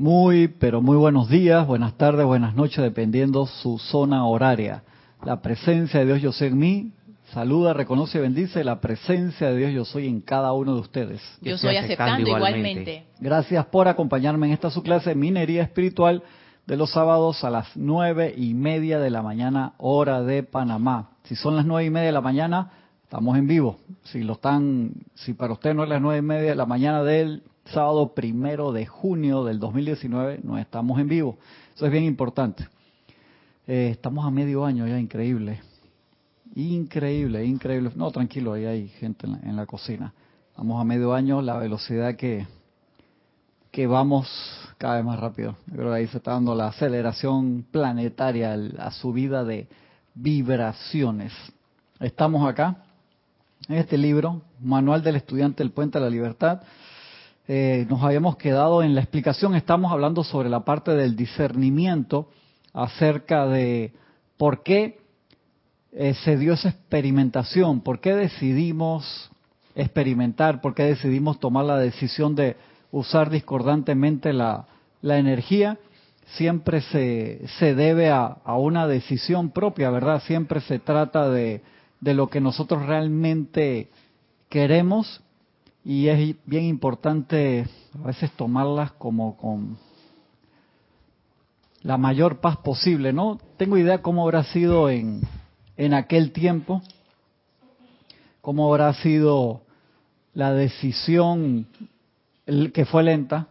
Muy, pero muy buenos días, buenas tardes, buenas noches, dependiendo su zona horaria. La presencia de Dios yo soy en mí, saluda, reconoce y bendice la presencia de Dios yo soy en cada uno de ustedes. Yo soy aceptando, igualmente. Gracias por acompañarme en esta su clase de minería espiritual de los sábados a las nueve y media de la mañana, hora de Panamá. Si son las nueve y media de la mañana, estamos en vivo. Si lo están, si para usted no es las nueve y media de la mañana del sábado primero de junio del 2019, no estamos en vivo. Eso es bien importante. Eh, estamos a medio año ya, increíble. Increíble, increíble. No, tranquilo, ahí hay gente en la, cocina. Estamos a medio año, la velocidad que, que vamos cada vez más rápido. Yo creo que ahí se está dando la aceleración planetaria, la subida de vibraciones. Estamos acá, en este libro, Manual del Estudiante del Puente de la Libertad, eh, nos habíamos quedado en la explicación, estamos hablando sobre la parte del discernimiento acerca de por qué eh, se dio esa experimentación, por qué decidimos experimentar, por qué decidimos tomar la decisión de usar discordantemente la, energía, siempre se, se debe a, a, una decisión propia, ¿verdad? Siempre se trata de, de lo que nosotros realmente queremos y es bien importante a veces tomarlas como con la mayor paz posible, ¿no? Tengo idea cómo habrá sido en, en aquel tiempo, cómo habrá sido la decisión que fue lenta.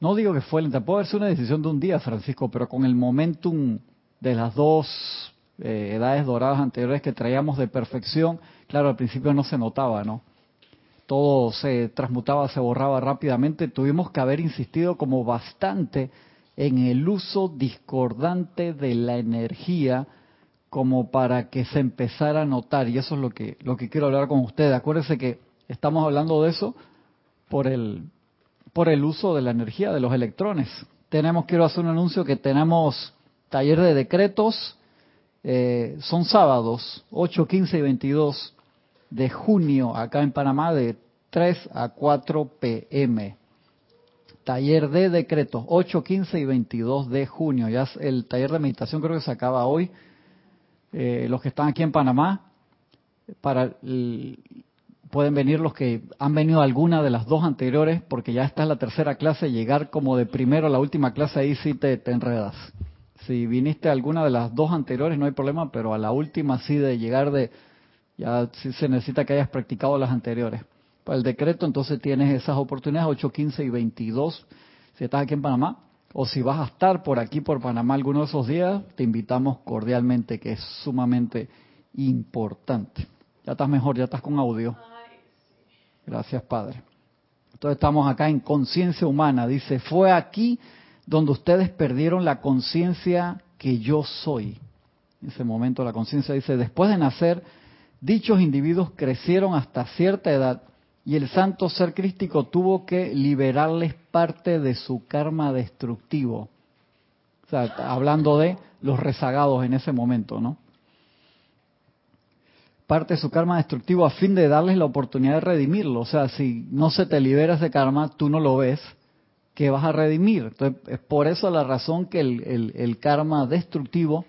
No digo que fue lenta, puede haber sido una decisión de un día, Francisco, pero con el momentum de las dos eh, edades doradas anteriores que traíamos de perfección, claro, al principio no se notaba, ¿no? Todo se transmutaba, se borraba rápidamente, tuvimos que haber insistido como bastante en el uso discordante de la energía como para que se empezara a notar y eso es lo que lo que quiero hablar con ustedes. Acuérdense que estamos hablando de eso por el por el uso de la energía de los electrones. Tenemos quiero hacer un anuncio que tenemos taller de decretos eh, son sábados 8, 15 y 22 de junio acá en Panamá de 3 a 4 pm. Taller de decretos 8, 15 y 22 de junio. Ya el taller de meditación creo que se acaba hoy. Eh, los que están aquí en Panamá, para pueden venir los que han venido alguna de las dos anteriores, porque ya está en la tercera clase, llegar como de primero a la última clase, ahí sí te, te enredas. Si viniste a alguna de las dos anteriores no hay problema, pero a la última sí de llegar de ya se necesita que hayas practicado las anteriores. Para el decreto entonces tienes esas oportunidades 8, 15 y 22 si estás aquí en Panamá. O si vas a estar por aquí, por Panamá, alguno de esos días, te invitamos cordialmente, que es sumamente importante. Ya estás mejor, ya estás con audio. Gracias, Padre. Entonces estamos acá en conciencia humana. Dice, fue aquí donde ustedes perdieron la conciencia que yo soy. En ese momento la conciencia dice, después de nacer, Dichos individuos crecieron hasta cierta edad y el santo ser crístico tuvo que liberarles parte de su karma destructivo. O sea, hablando de los rezagados en ese momento, ¿no? Parte de su karma destructivo a fin de darles la oportunidad de redimirlo. O sea, si no se te libera ese karma, tú no lo ves, que vas a redimir. Entonces, es por eso la razón que el, el karma destructivo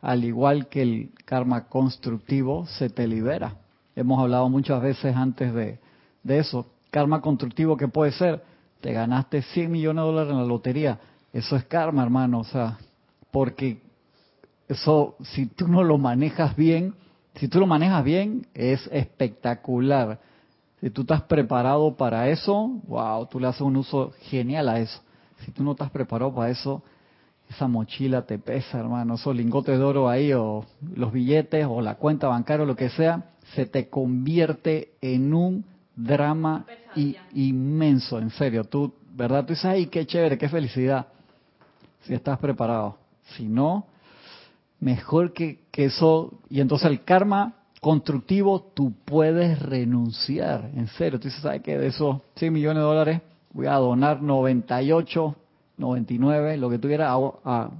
al igual que el karma constructivo, se te libera. Hemos hablado muchas veces antes de, eso. Karma constructivo, ¿qué puede ser? Te ganaste 100 millones de dólares en la lotería. Eso es karma, hermano. O sea, porque eso, si tú no lo manejas bien, si tú lo manejas bien, es espectacular. Si tú estás preparado para eso, wow, tú le haces un uso genial a eso. Si tú no estás preparado para eso, esa mochila te pesa, hermano, esos lingotes de oro ahí o los billetes o la cuenta bancaria o lo que sea, se te convierte en un drama inmenso, en serio. Tú, ¿verdad? Tú dices, ay, qué chévere, qué felicidad. Si estás preparado. Si no, mejor que, que eso. Y entonces el karma constructivo, tú puedes renunciar. En serio, tú dices, ¿sabes qué? De esos 100 millones de dólares, voy a donar 98 99, lo que tuviera, a,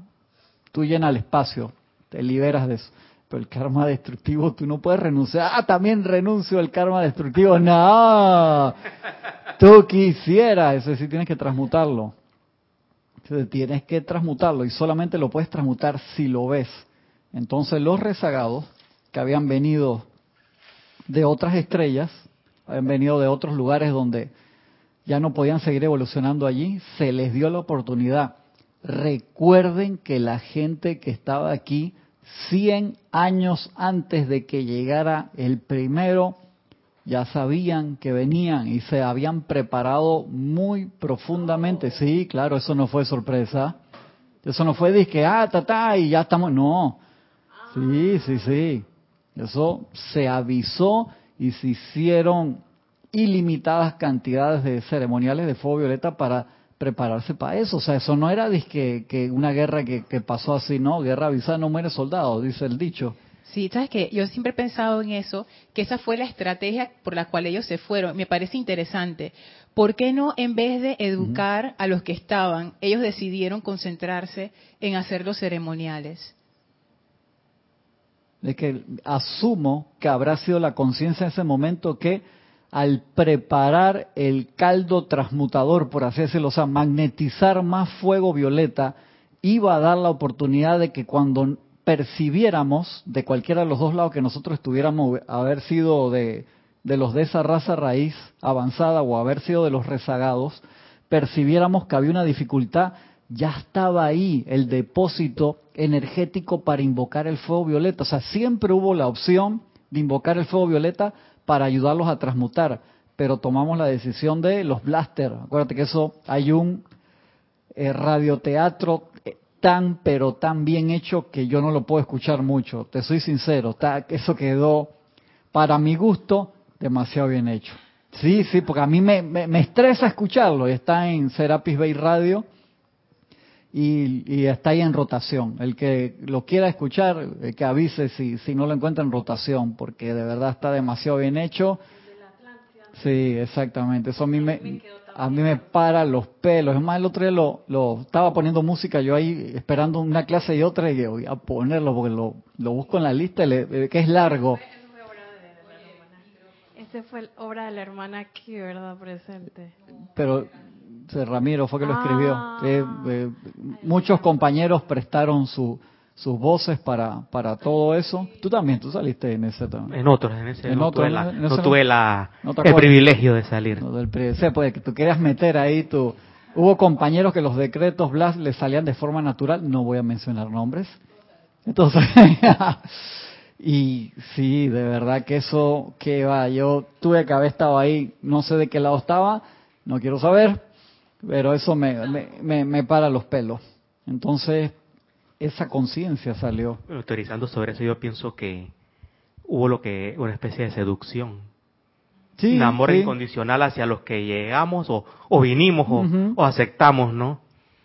tú llenas el espacio, te liberas de eso. Pero el karma destructivo, tú no puedes renunciar. Ah, también renuncio al karma destructivo. No, tú quisieras, eso sí tienes que transmutarlo. Entonces tienes que transmutarlo y solamente lo puedes transmutar si lo ves. Entonces los rezagados que habían venido de otras estrellas, habían venido de otros lugares donde ya no podían seguir evolucionando allí, se les dio la oportunidad. Recuerden que la gente que estaba aquí 100 años antes de que llegara el primero, ya sabían que venían y se habían preparado muy profundamente. Sí, claro, eso no fue sorpresa. Eso no fue de que, ah, ta, ta, y ya estamos. No. Sí, sí, sí. Eso se avisó y se hicieron ilimitadas cantidades de ceremoniales de fuego violeta para prepararse para eso. O sea, eso no era que, que una guerra que, que, pasó así, ¿no? Guerra avisada no muere soldado, dice el dicho. Sí, sabes que yo siempre he pensado en eso, que esa fue la estrategia por la cual ellos se fueron. Me parece interesante. ¿Por qué no, en vez de educar a los que estaban, ellos decidieron concentrarse en hacer los ceremoniales? Es que asumo que habrá sido la conciencia en ese momento que al preparar el caldo transmutador, por así decirlo, o sea, magnetizar más fuego violeta, iba a dar la oportunidad de que cuando percibiéramos de cualquiera de los dos lados que nosotros estuviéramos, haber sido de, de los de esa raza raíz avanzada o haber sido de los rezagados, percibiéramos que había una dificultad, ya estaba ahí el depósito energético para invocar el fuego violeta. O sea, siempre hubo la opción de invocar el fuego violeta para ayudarlos a transmutar, pero tomamos la decisión de los blaster. Acuérdate que eso hay un eh, radioteatro eh, tan pero tan bien hecho que yo no lo puedo escuchar mucho. Te soy sincero, está, eso quedó para mi gusto demasiado bien hecho. Sí, sí, porque a mí me, me, estresa escucharlo. Está en Serapis Bay Radio y, está ahí en rotación. El que lo quiera escuchar, eh, que avise si, si no lo encuentra en rotación, porque de verdad está demasiado bien hecho. Sí, exactamente. Eso a mí me, a mí me para los pelos. Es más, el otro día lo, lo estaba poniendo música yo ahí esperando una clase y otra y voy a ponerlo porque lo, lo busco en la lista eh, que es largo. Ese fue obra de la hermana aquí, ¿verdad? Presente. Pero Ramiro fue que lo escribió. Ah. Eh, muchos compañeros prestaron su, sus voces para, para todo eso. Tú también, tú saliste en ese también. En otros, en ese. no, tuve la, no tuve la, el privilegio de salir. No, del, pues que tú querías meter ahí tu... Hubo compañeros que los decretos Blas les salían de forma natural, no voy a mencionar nombres. Entonces, y sí, de verdad que eso, que va, yo tuve que haber estado ahí, no sé de qué lado estaba, no quiero saber, pero eso me, me, me, para los pelos. Entonces, esa conciencia salió. Autorizando sobre eso, yo pienso que hubo lo que una especie de seducción. Sí, un amor incondicional hacia los que llegamos o, o vinimos o, o, aceptamos, ¿no?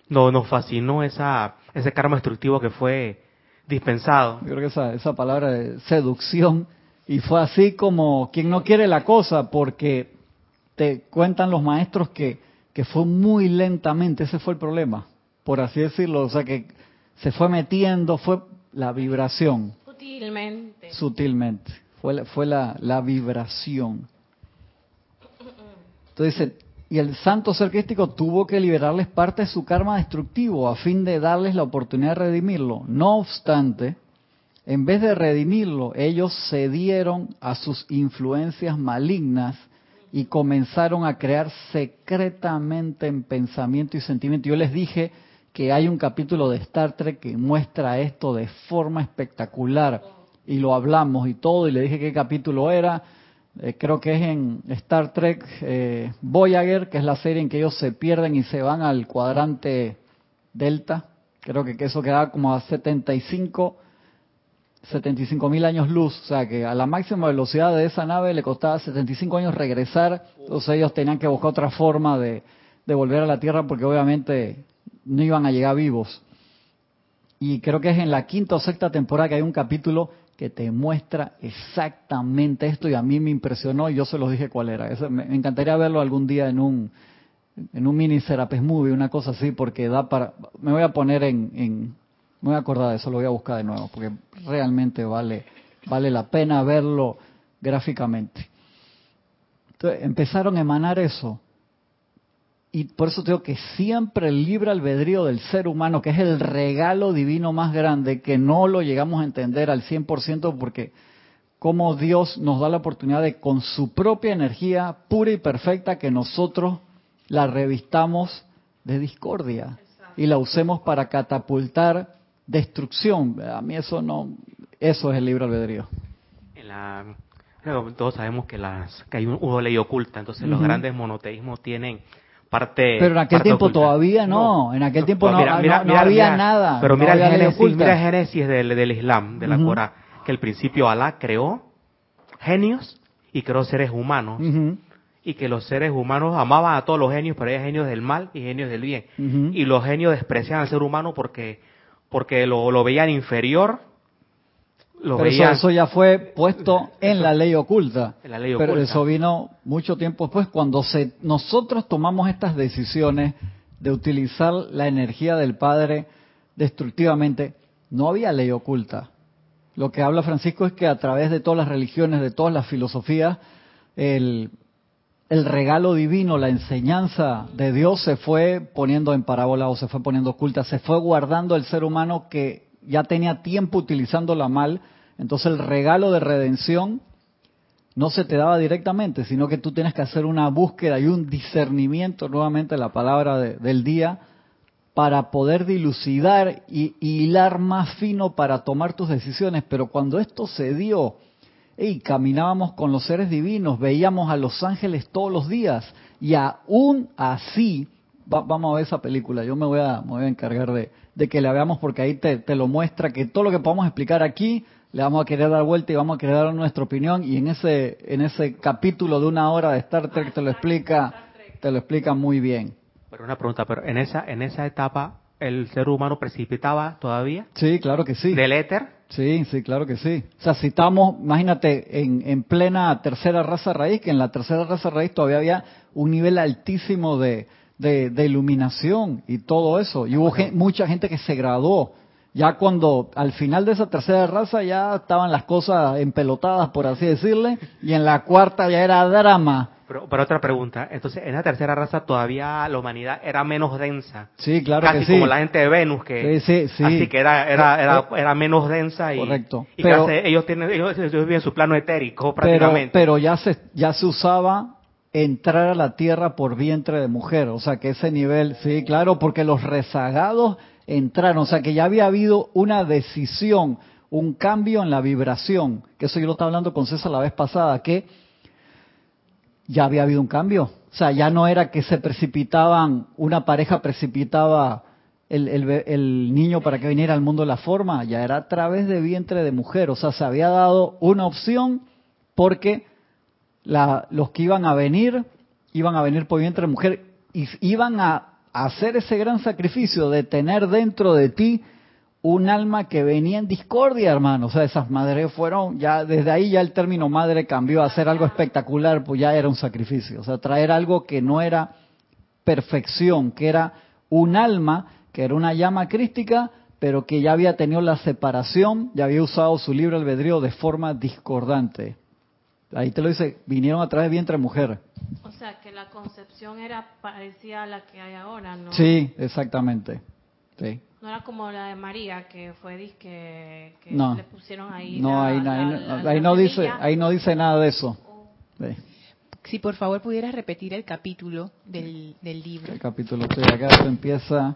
No, nos fascinó esa, ese karma destructivo que fue dispensado. Yo creo que esa, esa palabra de seducción, y fue así como quien no quiere la cosa, porque te cuentan los maestros que que fue muy lentamente, ese fue el problema, por así decirlo, o sea que se fue metiendo, fue la vibración. Sutilmente. Sutilmente, fue, fue la, la vibración. Entonces y el santo ser crístico tuvo que liberarles parte de su karma destructivo a fin de darles la oportunidad de redimirlo. No obstante, en vez de redimirlo, ellos cedieron a sus influencias malignas y comenzaron a crear secretamente en pensamiento y sentimiento. Yo les dije que hay un capítulo de Star Trek que muestra esto de forma espectacular y lo hablamos y todo y le dije qué capítulo era. Eh, creo que es en Star Trek eh, Voyager, que es la serie en que ellos se pierden y se van al cuadrante Delta. Creo que, eso queda como a 75 75 mil años luz, o sea que a la máxima velocidad de esa nave le costaba 75 años regresar, entonces ellos tenían que buscar otra forma de, volver a la Tierra porque obviamente no iban a llegar vivos. Y creo que es en la quinta o sexta temporada que hay un capítulo que te muestra exactamente esto y a mí me impresionó y yo se los dije cuál era. me, encantaría verlo algún día en un en un mini Serapes Movie, una cosa así, porque da para... Me voy a poner en me voy a acordar de eso, lo voy a buscar de nuevo, porque realmente vale, vale la pena verlo gráficamente. Entonces, empezaron a emanar eso. y por eso digo que siempre el libre albedrío del ser humano, que es el regalo divino más grande, que no lo llegamos a entender al 100% porque como Dios nos da la oportunidad de con su propia energía pura y perfecta que nosotros la revistamos de discordia y la usemos para catapultar destrucción. A mí eso no, eso es el libre albedrío. En la, todos sabemos que, las, que hay una ley oculta, entonces los grandes monoteísmos tienen pero en aquel tiempo todavía no, en aquel tiempo no, había nada. Pero mira, el Génesis, del, Islam, de la Corán, que el principio Alá creó genios y creó seres humanos. Y que los seres humanos amaban a todos los genios, pero hay genios del mal y genios del bien. Y los genios despreciaban al ser humano porque, porque lo, lo veían inferior pero eso, ya fue puesto en la ley oculta. Pero eso vino mucho tiempo después, cuando se, nosotros tomamos estas decisiones de utilizar la energía del Padre destructivamente, no había ley oculta. Lo que habla Francisco es que a través de todas las religiones, de todas las filosofías, el, el regalo divino, la enseñanza de Dios se fue poniendo en parábola o se fue poniendo oculta, se fue guardando el ser humano que ya tenía tiempo utilizándola mal entonces el regalo de redención no se te daba directamente, sino que tú tienes que hacer una búsqueda y un discernimiento, nuevamente la palabra del día, para poder dilucidar y, hilar más fino para tomar tus decisiones. Pero cuando esto se dio, y caminábamos con los seres divinos, veíamos a los ángeles todos los días, y aún así, vamos a ver esa película, yo me voy a, voy a encargar de, que la veamos porque ahí te, te lo muestra, que todo lo que podamos explicar aquí le vamos a querer dar vuelta y vamos a querer dar nuestra opinión y en ese en ese capítulo de una hora de Star Trek te lo explica te lo explica muy bien. Pero una pregunta, pero en esa en esa etapa el ser humano precipitaba todavía? Sí, claro que sí. ¿Del éter? Sí, sí, claro que sí. O sea, si estamos, imagínate, en, en plena tercera raza raíz, que en la tercera raza raíz todavía había un nivel altísimo de, de, iluminación y todo eso. Y hubo mucha gente que se graduó ya cuando al final de esa tercera raza ya estaban las cosas empelotadas, por así decirle, y en la cuarta ya era drama. Pero, pero otra pregunta, entonces en la tercera raza todavía la humanidad era menos densa. Sí, claro Casi que sí. como la gente de Venus, que sí, sí, así que era, era, era, era menos densa y, correcto. y pero, ellos tienen, ellos, viven su plano etérico prácticamente. Pero, pero ya se, ya se usaba entrar a la tierra por vientre de mujer, o sea que ese nivel, sí, claro, porque los rezagados entraron, o sea que ya había habido una decisión, un cambio en la vibración, que eso yo lo estaba hablando con César la vez pasada, que ya había habido un cambio, o sea, ya no era que se precipitaban, una pareja precipitaba el, el, niño para que viniera al mundo la forma, ya era a través de vientre de mujer, o sea, se había dado una opción porque la, los que iban a venir, iban a venir por vientre de mujer, y iban a hacer ese gran sacrificio de tener dentro de ti un alma que venía en discordia, hermano. O sea, esas madres fueron, ya desde ahí ya el término madre cambió a ser algo espectacular, pues ya era un sacrificio. O sea, traer algo que no era perfección, que era un alma, que era una llama crística, pero que ya había tenido la separación, ya había usado su libre albedrío de forma discordante. Ahí te lo dice, vinieron a través de vientre mujer. O sea, que la concepción era parecida a la que hay ahora, ¿no? Sí, exactamente. Sí. No era como la de María, que fue que, que no. le pusieron ahí. No, ahí, no dice, ahí no dice nada de eso. Sí. Si por favor pudieras repetir el capítulo del, del libro. El capítulo, estoy acá, empieza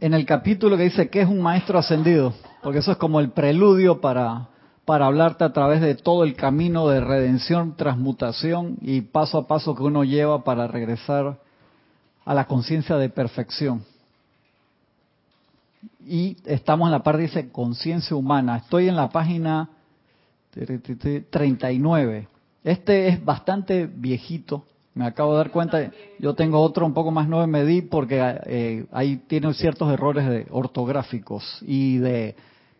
en el capítulo que dice que es un maestro ascendido, porque eso es como el preludio para para hablarte a través de todo el camino de redención, transmutación y paso a paso que uno lleva para regresar a la conciencia de perfección. Y estamos en la parte, dice, conciencia humana. Estoy en la página 39. Este es bastante viejito. Me acabo de dar cuenta, yo tengo otro un poco más nuevo, me di porque eh, ahí tiene ciertos errores de ortográficos y de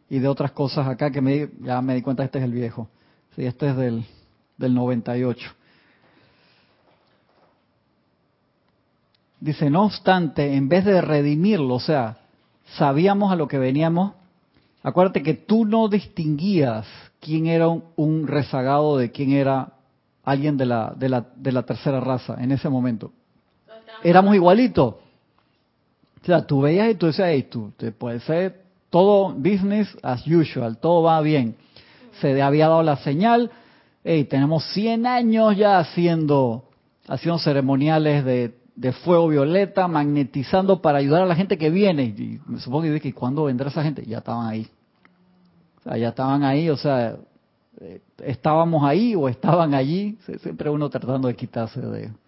y de otras cosas acá que me, ya me di cuenta, este es el viejo. Sí, este es del, del 98. Dice, no obstante, en vez de redimirlo, o sea, sabíamos a lo que veníamos, acuérdate que tú no distinguías quién era un, rezagado de quién era alguien de la, de, la, de la tercera raza en ese momento. éramos igualitos. O sea, tú veías y tú decías, hey, tú, te puede ser todo business as usual, todo va bien. Se había dado la señal, hey, tenemos 100 años ya haciendo, haciendo ceremoniales de, de fuego violeta, magnetizando para ayudar a la gente que viene. Y me supongo que que cuándo vendrá esa gente, ya estaban ahí. O sea, ya estaban ahí, o sea, eh, estábamos ahí o estaban allí, siempre uno tratando de quitarse de...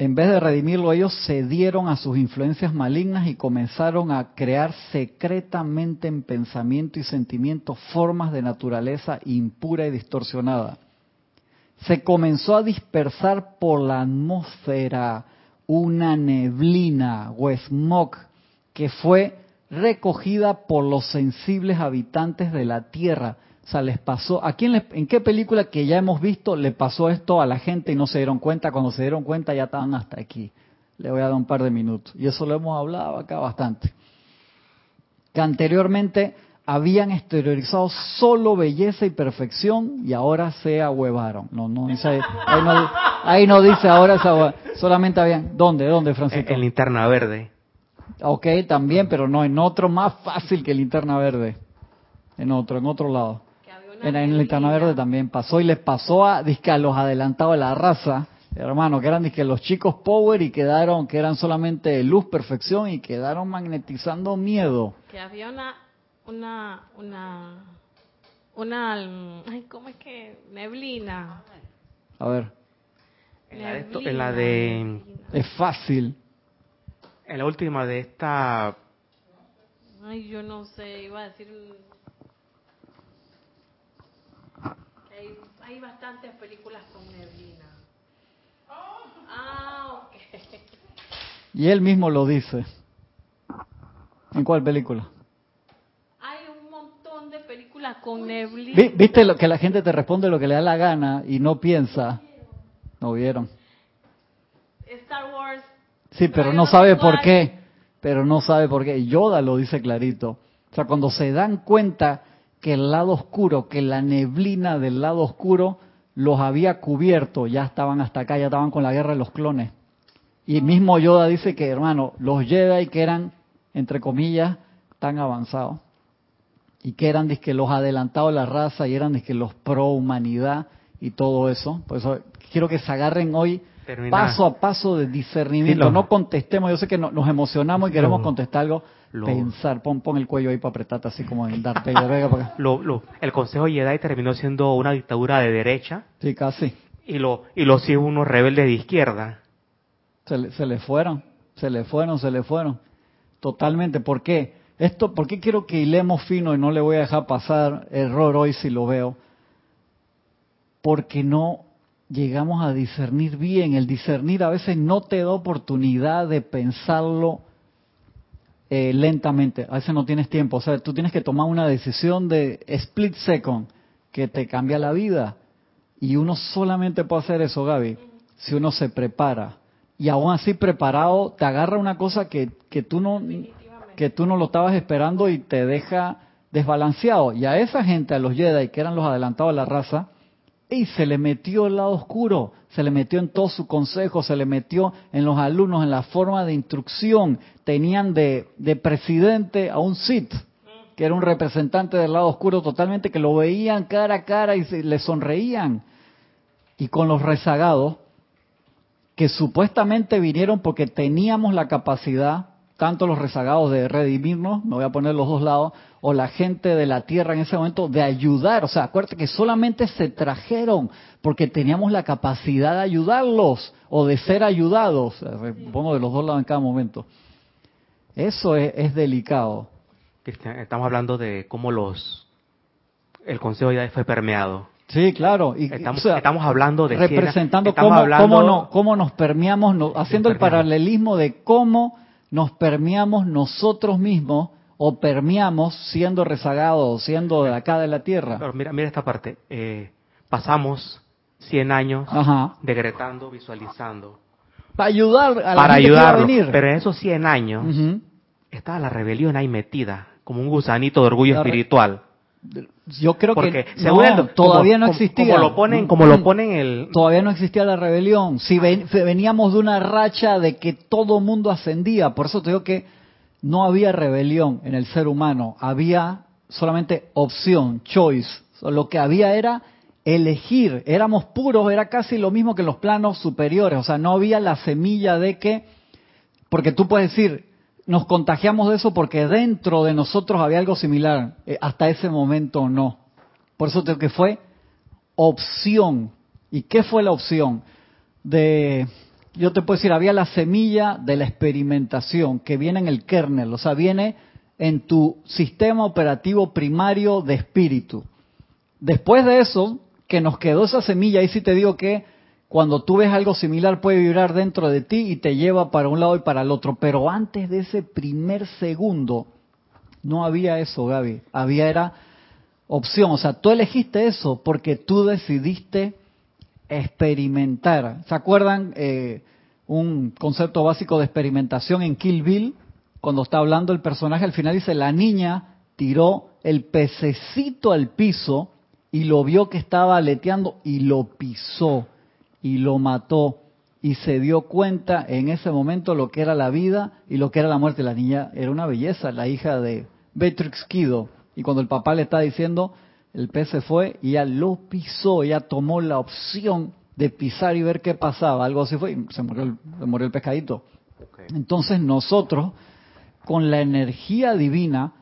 En vez de redimirlo, ellos cedieron a sus influencias malignas y comenzaron a crear secretamente en pensamiento y sentimiento formas de naturaleza impura y distorsionada. Se comenzó a dispersar por la atmósfera una neblina o smog que fue recogida por los sensibles habitantes de la tierra. O sea, les pasó, ¿a quién ¿en qué película que ya hemos visto le pasó esto a la gente y no se dieron cuenta? Cuando se dieron cuenta ya estaban hasta aquí. Le voy a dar un par de minutos. Y eso lo hemos hablado acá bastante. Que anteriormente habían exteriorizado solo belleza y perfección y ahora se ahuevaron. No, no, dice, ahí, no, ahí no dice ahora, solamente habían. ¿Dónde? ¿Dónde, Francisco? En linterna verde. Ok, también, pero no, en otro más fácil que linterna verde. En otro, en otro lado. En, en linterna verde también pasó y les pasó a, a los adelantados de la raza, hermano, que eran dizque, los chicos power y quedaron, que eran solamente luz, perfección y quedaron magnetizando miedo. Que había una, una, una, una, ay, ¿cómo es que? Neblina. A ver. en la de... Es fácil. En la última de esta... Ay, yo no sé, iba a decir... Hay, hay bastantes películas con neblina. Ah, ok. Y él mismo lo dice. ¿En cuál película? Con neblina. ¿Viste lo que la gente te responde lo que le da la gana y no piensa? No vieron. Star Wars Sí, pero no sabe por qué. Pero no sabe por qué. Yoda lo dice clarito. O sea, cuando se dan cuenta que el lado oscuro, que la neblina del lado oscuro los había cubierto, ya estaban hasta acá, ya estaban con la guerra de los clones. Y mismo Yoda dice que, hermano, los Jedi que eran, entre comillas, tan avanzados, y que eran que los adelantados de la raza y eran que los pro humanidad y todo eso. Por eso quiero que se agarren hoy paso a paso de discernimiento. no contestemos, yo sé que nos emocionamos y queremos contestar algo. pensar, pon, pon el cuello ahí para apretarte así como en Darth lo, el Consejo Jedi terminó siendo una dictadura de derecha. Sí, casi. Y, lo, y los hijos unos rebeldes de izquierda. Se le, se le fueron, se le fueron, se le fueron. Totalmente. ¿Por qué? Esto, ¿Por qué quiero que hilemos fino y no le voy a dejar pasar error hoy si lo veo? Porque no llegamos a discernir bien. El discernir a veces no te da oportunidad de pensarlo eh, lentamente. A veces no tienes tiempo. O sea, tú tienes que tomar una decisión de split second que te cambia la vida. Y uno solamente puede hacer eso, Gaby, si uno se prepara. Y aún así preparado, te agarra una cosa que, que, tú no, que tú no lo estabas esperando y te deja desbalanceado. Y a esa gente, a los Jedi, que eran los adelantados de la raza, y se le metió el lado oscuro, se le metió en todo su consejo, se le metió en los alumnos, en la forma de instrucción. Tenían de, de presidente a un Sith, que era un representante del lado oscuro totalmente, que lo veían cara a cara y le sonreían. Y con los rezagados, que supuestamente vinieron porque teníamos la capacidad, tanto los rezagados de redimirnos, me voy a poner los dos lados, o la gente de la tierra en ese momento de ayudar. O sea, acuérdate que solamente se trajeron porque teníamos la capacidad de ayudarlos o de ser ayudados. Pongo de los dos lados en cada momento. Eso es, delicado. Estamos hablando de cómo los el Consejo ya fue permeado. Sí, claro. Y, estamos, estamos hablando de representando cómo, cómo, nos permeamos, haciendo el paralelismo de cómo nos permeamos nosotros mismos o permeamos siendo rezagados, siendo de acá de la tierra. Pero mira, mira esta parte. Eh, pasamos 100 años decretando, visualizando. Para ayudar a la para ayudarlo. venir. Pero en esos 100 años estaba la rebelión ahí metida, como un gusanito de orgullo espiritual. Yo creo que todavía no existía. Como lo ponen, como lo ponen el. Todavía no existía la rebelión. Si veníamos de una racha de que todo mundo ascendía, por eso te digo que no había rebelión en el ser humano, había solamente opción, choice. Lo que había era elegir. Éramos puros, era casi lo mismo que los planos superiores. O sea, no había la semilla de que, porque tú puedes decir, nos contagiamos de eso porque dentro de nosotros había algo similar. Eh, hasta ese momento no. Por eso que fue opción. ¿Y qué fue la opción? De, yo te puedo decir, había la semilla de la experimentación que viene en el kernel, o sea, viene en tu sistema operativo primario de espíritu. Después de eso, que nos quedó esa semilla, ahí sí te digo que cuando tú ves algo similar puede vibrar dentro de ti y te lleva para un lado y para el otro. Pero antes de ese primer segundo, no había eso, Gaby. Había era opción. O sea, tú elegiste eso porque tú decidiste experimentar. ¿Se acuerdan eh, un concepto básico de experimentación en Kill Bill? Cuando está hablando el personaje, al final dice, la niña tiró el pececito al piso y lo vio que estaba aleteando y lo pisó y lo mató y se dio cuenta en ese momento lo que era la vida y lo que era la muerte. La niña era una belleza, la hija de Beatrix Kido. Y cuando el papá le está diciendo, el pez se fue y ella lo pisó, ella tomó la opción de pisar y ver qué pasaba. Algo así fue y se murió el, se murió el pescadito. Entonces nosotros, con la energía divina,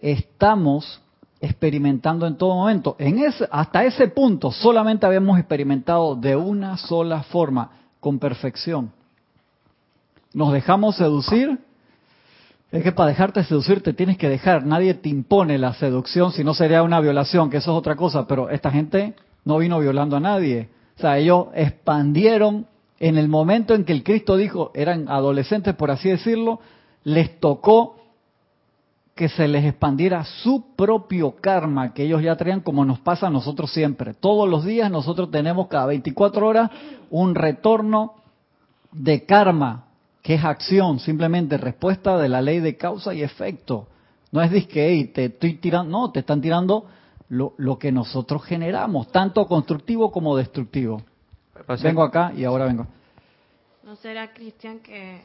estamos experimentando en todo momento. En ese, hasta ese punto solamente habíamos experimentado de una sola forma, con perfección. Nos dejamos seducir. Es que para dejarte seducir te tienes que dejar. Nadie te impone la seducción, si no sería una violación, que eso es otra cosa. Pero esta gente no vino violando a nadie. O sea, ellos expandieron en el momento en que el Cristo dijo, eran adolescentes por así decirlo, les tocó que se les expandiera su propio karma que ellos ya traían como nos pasa a nosotros siempre. Todos los días nosotros tenemos cada 24 horas un retorno de karma, que es acción, simplemente respuesta de la ley de causa y efecto. No es disque, te estoy tirando, no, te están tirando lo, lo que nosotros generamos, tanto constructivo como destructivo. Vengo acá y ahora vengo. ¿No será Cristian que...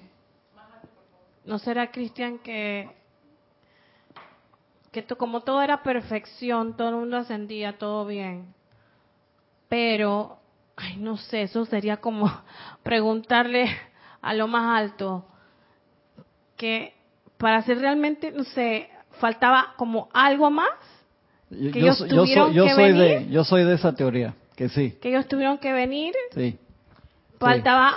¿No será Cristian que que como todo era perfección, todo el mundo ascendía, todo bien. Pero, ay, no sé, eso sería como preguntarle a lo más alto que para ser realmente, no sé, faltaba como algo más. Que yo, ellos tuvieron yo, soy, de, yo soy de esa teoría, que sí. Que ellos tuvieron que venir. Sí. Faltaba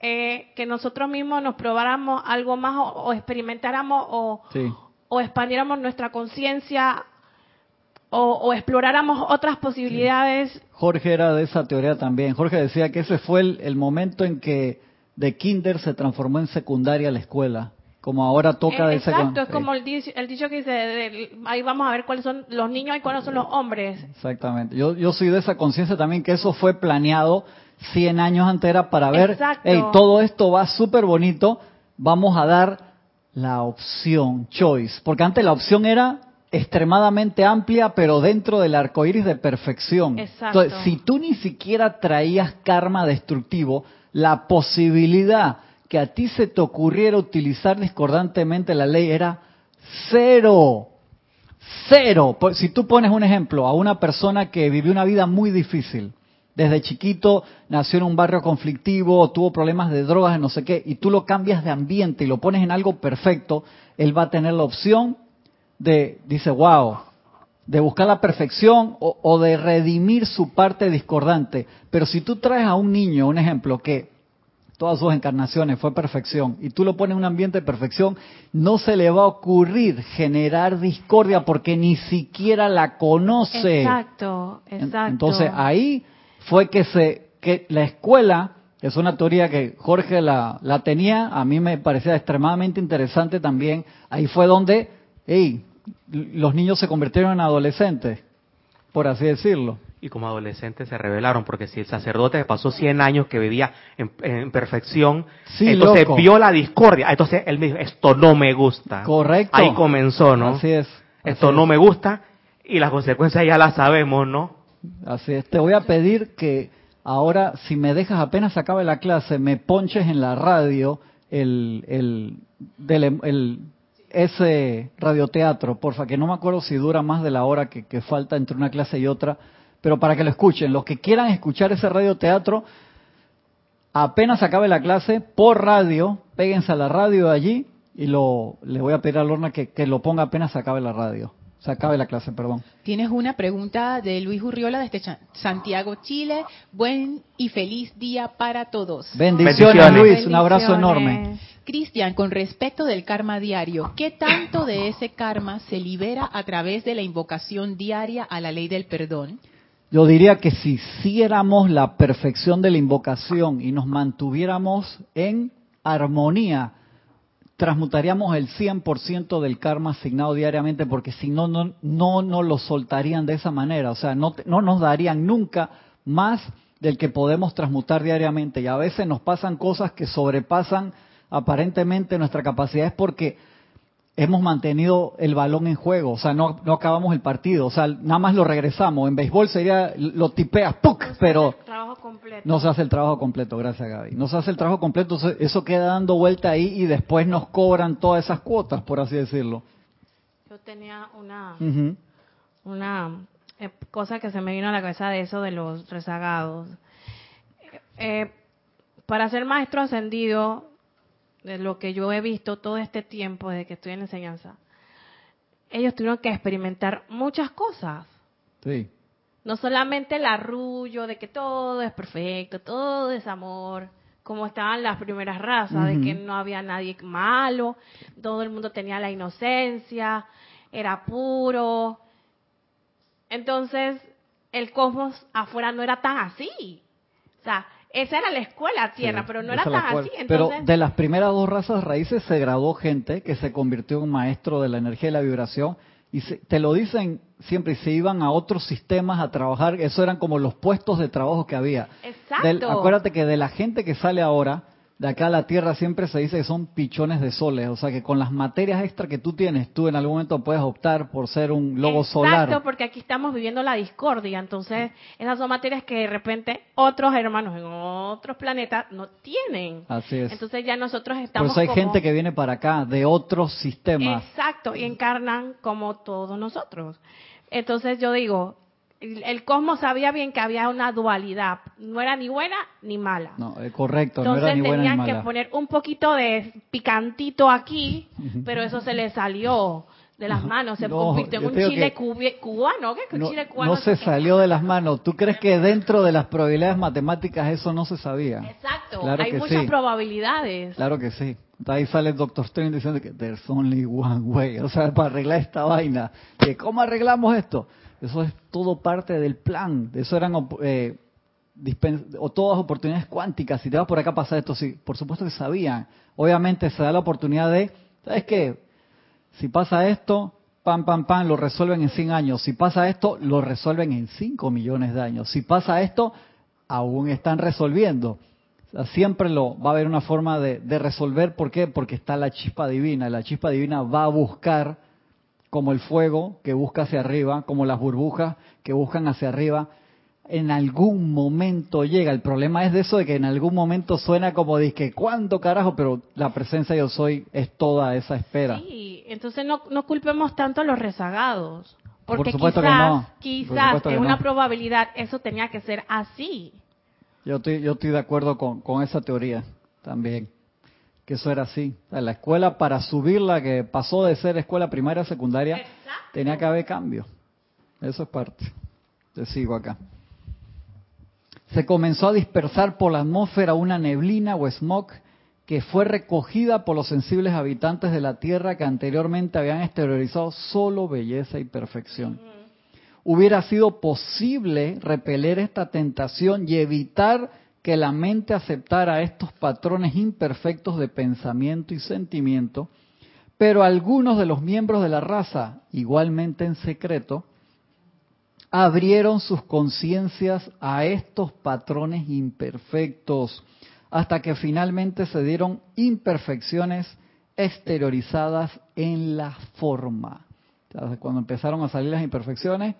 eh, que nosotros mismos nos probáramos algo más o, o experimentáramos o, sí o expandiéramos nuestra conciencia o, exploráramos otras posibilidades. Jorge era de esa teoría también. Jorge decía que ese fue el, momento en que de kinder se transformó en secundaria la escuela como ahora toca de Exacto, es como el dicho, el dicho que dice, ahí vamos a ver cuáles son los niños y cuáles son los hombres. Exactamente. Yo, yo soy de esa conciencia también que eso fue planeado 100 años antes era para ver, hey, todo esto va súper bonito, vamos a dar la opción, choice, porque antes la opción era extremadamente amplia, pero dentro del arco iris de perfección. Exacto. Entonces, si tú ni siquiera traías karma destructivo, la posibilidad que a ti se te ocurriera utilizar discordantemente la ley era cero. Cero. Si tú pones un ejemplo a una persona que vivió una vida muy difícil, desde chiquito nació en un barrio conflictivo, tuvo problemas de drogas, no sé qué, y tú lo cambias de ambiente y lo pones en algo perfecto, él va a tener la opción de, dice, wow, de buscar la perfección o, de redimir su parte discordante. Pero si tú traes a un niño, un ejemplo, que todas sus encarnaciones fue perfección, y tú lo pones en un ambiente de perfección, no se le va a ocurrir generar discordia porque ni siquiera la conoce. Exacto, exacto. Entonces ahí fue que se que la escuela es una teoría que Jorge la, la tenía, a mí me parecía extremadamente interesante también. Ahí fue donde, hey, los niños se convirtieron en adolescentes, por así decirlo. Y como adolescentes se rebelaron, porque si el sacerdote pasó 100 años que vivía en, perfección, entonces vio la discordia. Entonces él me dijo, esto no me gusta. Correcto. Ahí comenzó, ¿no? Así es. esto no me gusta y las consecuencias ya las sabemos, ¿no? Así es. Te voy a pedir que ahora, si me dejas apenas acabe la clase, me ponches en la radio el, el, el, ese radioteatro, porfa, que no me acuerdo si dura más de la hora que, falta entre una clase y otra, pero para que lo escuchen. Los que quieran escuchar ese radioteatro, apenas acabe la clase, por radio, péguense a la radio de allí y lo, le voy a pedir a Lorna que lo ponga apenas acabe la radio. Se acabe la clase, perdón. Tienes una pregunta de Luis Urriola desde Santiago, Chile. Buen y feliz día para todos. Bendiciones, Luis. Un abrazo enorme. Cristian, con respecto del karma diario, ¿qué tanto de ese karma se libera a través de la invocación diaria a la ley del perdón? Yo diría que si hiciéramos la perfección de la invocación y nos mantuviéramos en armonía, transmutaríamos el 100% del karma asignado diariamente, porque si no, no, no nos lo soltarían de esa manera. O sea, no, no nos darían nunca más del que podemos transmutar diariamente. Y a veces nos pasan cosas que sobrepasan aparentemente nuestra capacidad, es porque hemos mantenido el balón en juego, o sea, no, no acabamos el partido, o sea, nada más lo regresamos. En béisbol sería, lo tipeas, ¡puc! pero no se hace el trabajo completo, gracias Gaby. No se hace el trabajo completo, eso queda dando vuelta ahí y después nos cobran todas esas cuotas, por así decirlo. Yo tenía una, una eh, cosa que se me vino a la cabeza de eso de los rezagados. Eh, para ser maestro ascendido, de lo que yo he visto todo este tiempo desde que estoy en enseñanza, ellos tuvieron que experimentar muchas cosas. Sí. No solamente el arrullo de que todo es perfecto, todo es amor, como estaban las primeras razas, de que no había nadie malo, todo el mundo tenía la inocencia, era puro. Entonces, el cosmos afuera no era tan así. O sea, esa era la escuela tierra, pero no era tan así. Pero de las primeras dos razas raíces se graduó gente que se convirtió en maestro de la energía y la vibración. Y te lo dicen siempre, y se iban a otros sistemas a trabajar. Eso eran como los puestos de trabajo que había. Exacto. acuérdate que de la gente que sale ahora, de acá a la Tierra siempre se dice que son pichones de soles, o sea que con las materias extra que tú tienes, tú en algún momento puedes optar por ser un lobo solar. Exacto, porque aquí estamos viviendo la discordia, entonces esas son materias que de repente otros hermanos en otros planetas no tienen. Así es. Entonces ya nosotros estamos Por eso hay gente que viene para acá de otros sistemas. Exacto, y encarnan como todos nosotros. Entonces yo digo, el cosmos sabía bien que había una dualidad, no era ni buena ni mala. No, es correcto, no era ni buena ni mala. tenían que poner un poquito de picantito aquí, pero eso se le salió de las manos, se convirtió en un chile cubano, ¿qué? No, chile cubano no se salió de las manos. ¿Tú crees que dentro de las probabilidades matemáticas eso no se sabía? Exacto, hay muchas probabilidades. Claro que sí. Ahí sale el doctor Strange diciendo que there's only one way, o sea, para arreglar esta vaina. ¿Cómo arreglamos esto? Eso es todo parte del plan. Eso eran eh, o todas oportunidades cuánticas. Si te vas por acá pasa esto, sí, por supuesto que sabían. Obviamente se da la oportunidad de, ¿sabes qué? Si pasa esto, pam, pam, pam, lo resuelven en 100 años. Si pasa esto, lo resuelven en 5 millones de años. Si pasa esto, aún están resolviendo. siempre lo va a haber una forma de, de resolver. ¿Por qué? Porque está la chispa divina. La chispa divina va a buscar como el fuego que busca hacia arriba, como las burbujas que buscan hacia arriba, en algún momento llega. El problema es de eso, de que en algún momento suena como que ¿cuánto carajo? Pero la presencia yo soy es toda esa espera. Sí, entonces no, no culpemos tanto a los rezagados. Porque Por supuesto quizás, que no. quizás en una probabilidad eso tenía que ser así. Yo estoy, yo estoy de acuerdo con, con esa teoría también que eso era así. la escuela, para subirla, que pasó de ser escuela primaria a secundaria, tenía que haber cambio. Eso es parte. Te sigo acá. Se comenzó a dispersar por la atmósfera una neblina o smog que fue recogida por los sensibles habitantes de la Tierra que anteriormente habían exteriorizado solo belleza y perfección. Hubiera sido posible repeler esta tentación y evitar que la mente aceptara estos patrones imperfectos de pensamiento y sentimiento, pero algunos de los miembros de la raza, igualmente en secreto, abrieron sus conciencias a estos patrones imperfectos, hasta que finalmente se dieron imperfecciones exteriorizadas en la forma. cuando empezaron a salir las imperfecciones,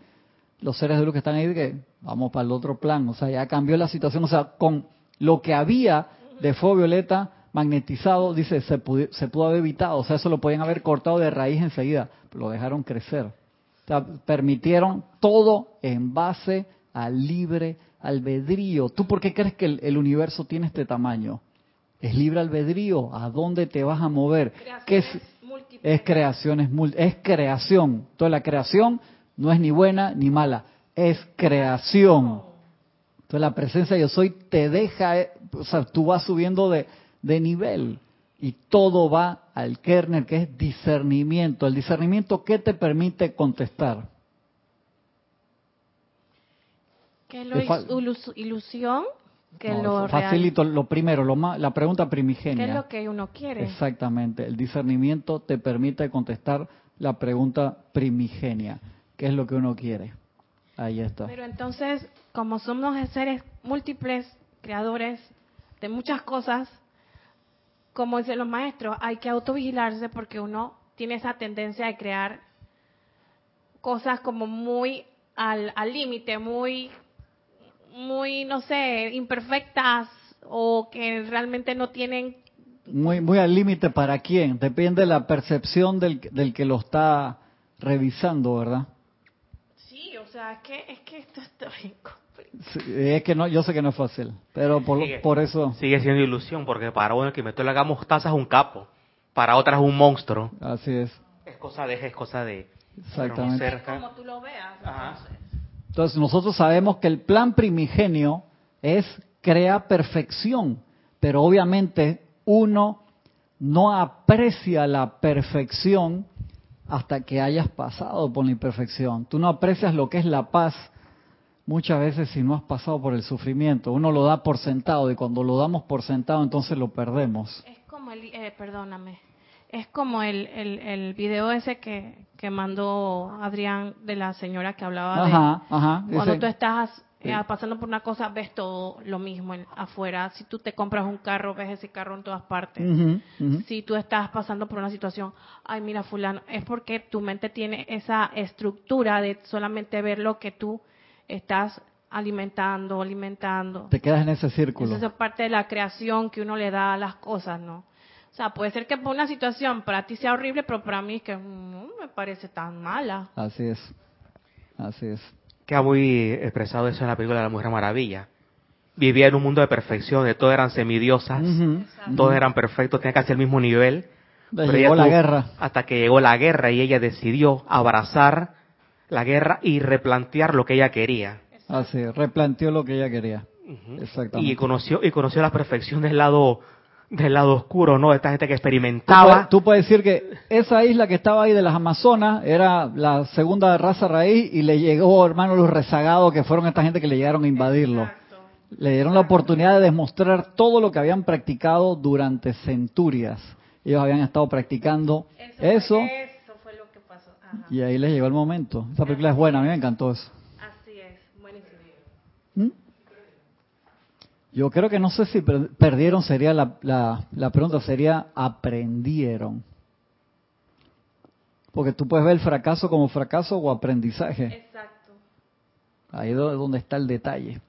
los seres de luz que están ahí, que vamos para el otro plan, o sea, ya cambió la situación, o sea, con lo que había de fuego violeta magnetizado, dice, se pudo, se pudo haber evitado, o sea, eso lo podían haber cortado de raíz enseguida, pero lo dejaron crecer. O sea, permitieron todo en base al libre albedrío. ¿Tú por qué crees que el, universo tiene este tamaño? Es libre albedrío. ¿A dónde te vas a mover? ¿Qué es? Es creación, es, es creación. Entonces la creación no es ni buena ni mala, es creación. Entonces la presencia de yo soy te deja, eh, o sea, tú vas subiendo de, de nivel y todo va al kernel que es discernimiento. El discernimiento, ¿qué te permite contestar? ¿Qué es ilusión? que lo facilito lo primero, lo más, la pregunta primigenia. ¿Qué es lo que uno quiere? Exactamente, el discernimiento te permite contestar la pregunta primigenia, ¿qué es lo que uno quiere? Ahí está. Pero entonces, como somos seres múltiples, creadores de muchas cosas, como dicen los maestros, hay que autovigilarse porque uno tiene esa tendencia de crear cosas como muy al límite, muy, muy, no sé, imperfectas o que realmente no tienen... Muy, muy al límite para quién, depende de la percepción del, del que lo está revisando, ¿verdad? Sí, o sea, es que, es que esto está bien es que no, yo sé que no es fácil, pero por, por eso... Sigue siendo ilusión, porque para uno que metió la mostaza es un capo, para otras es un monstruo. Así es. Es cosa de, es cosa de... Exactamente. como tú lo veas. Entonces nosotros sabemos que el plan primigenio es crear perfección, pero obviamente uno no aprecia la perfección hasta que hayas pasado por la imperfección. Tú no aprecias lo que es la paz muchas veces si no has pasado por el sufrimiento. Uno lo da por sentado y cuando lo damos por sentado entonces lo perdemos. Es como el, eh, perdóname, es como el, el, el video ese que, que, mandó Adrián de la señora que hablaba de cuando tú estás eh, pasando por una cosa ves todo lo mismo afuera. Si tú te compras un carro ves ese carro en todas partes. Si tú estás pasando por una situación, ay mira fulano, es porque tu mente tiene esa estructura de solamente ver lo que tú estás alimentando, alimentando. Te quedas en ese círculo. Esa es parte de la creación que uno le da a las cosas, ¿no? O sea, puede ser que por una situación para ti sea horrible, pero para mí es que no me parece tan mala. Así es. Así es. Queda muy expresado eso en la película de la Mujer Maravilla. Vivía en un mundo de perfección, de todos eran semidiosas, todos eran perfectos, tenían casi el mismo nivel. Pero llegó la guerra. Hasta que llegó la guerra y ella decidió abrazar la guerra y replantear lo que ella quería. Así, replanteó lo que ella quería. Exactamente. Y conoció y conoció la perfección del lado del lado oscuro, ¿no? De esta gente que experimentaba. Tú puedes, decir que esa isla que estaba ahí de las Amazonas era la segunda raza raíz y le llegó, hermano, los rezagados que fueron esta gente que le llegaron a invadirlo. Le dieron la oportunidad de demostrar todo lo que habían practicado durante centurias. Ellos habían estado practicando eso y ahí les llegó el momento. Esa película es buena, a mí me encantó eso. Así es, buenísimo. ¿Mm? Yo creo que no sé si perdieron, sería la, la, la pregunta, sería aprendieron. Porque tú puedes ver el fracaso como fracaso o aprendizaje. Exacto. Ahí es donde está el detalle.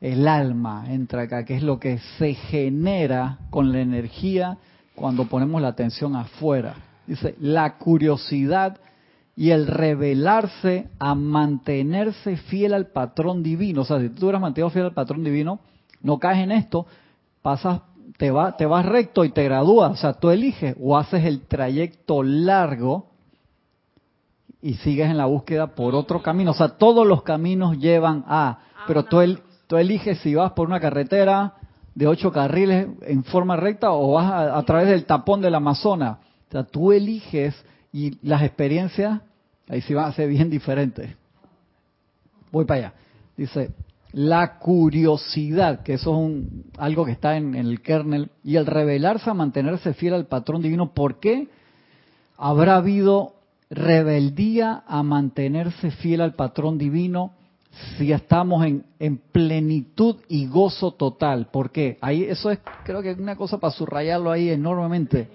El alma entra acá, que es lo que se genera con la energía cuando ponemos la atención afuera. Dice, la curiosidad y el revelarse a mantenerse fiel al patrón divino. O sea, si tú hubieras mantenido fiel al patrón divino, no caes en esto, pasas, te, va, te vas recto y te gradúas. O sea, tú eliges o haces el trayecto largo y sigues en la búsqueda por otro camino. O sea, todos los caminos llevan a, pero tú, el, tú eliges si vas por una carretera de ocho carriles en forma recta o vas a, a través del tapón del Amazonas. O sea, tú eliges y las experiencias ahí sí van a ser bien diferentes. Voy para allá. Dice, la curiosidad, que eso es un, algo que está en, el kernel, y el revelarse a mantenerse fiel al patrón divino, ¿por qué habrá habido rebeldía a mantenerse fiel al patrón divino si estamos en, en plenitud y gozo total? ¿Por qué? Ahí, eso es, creo que es una cosa para subrayarlo ahí enormemente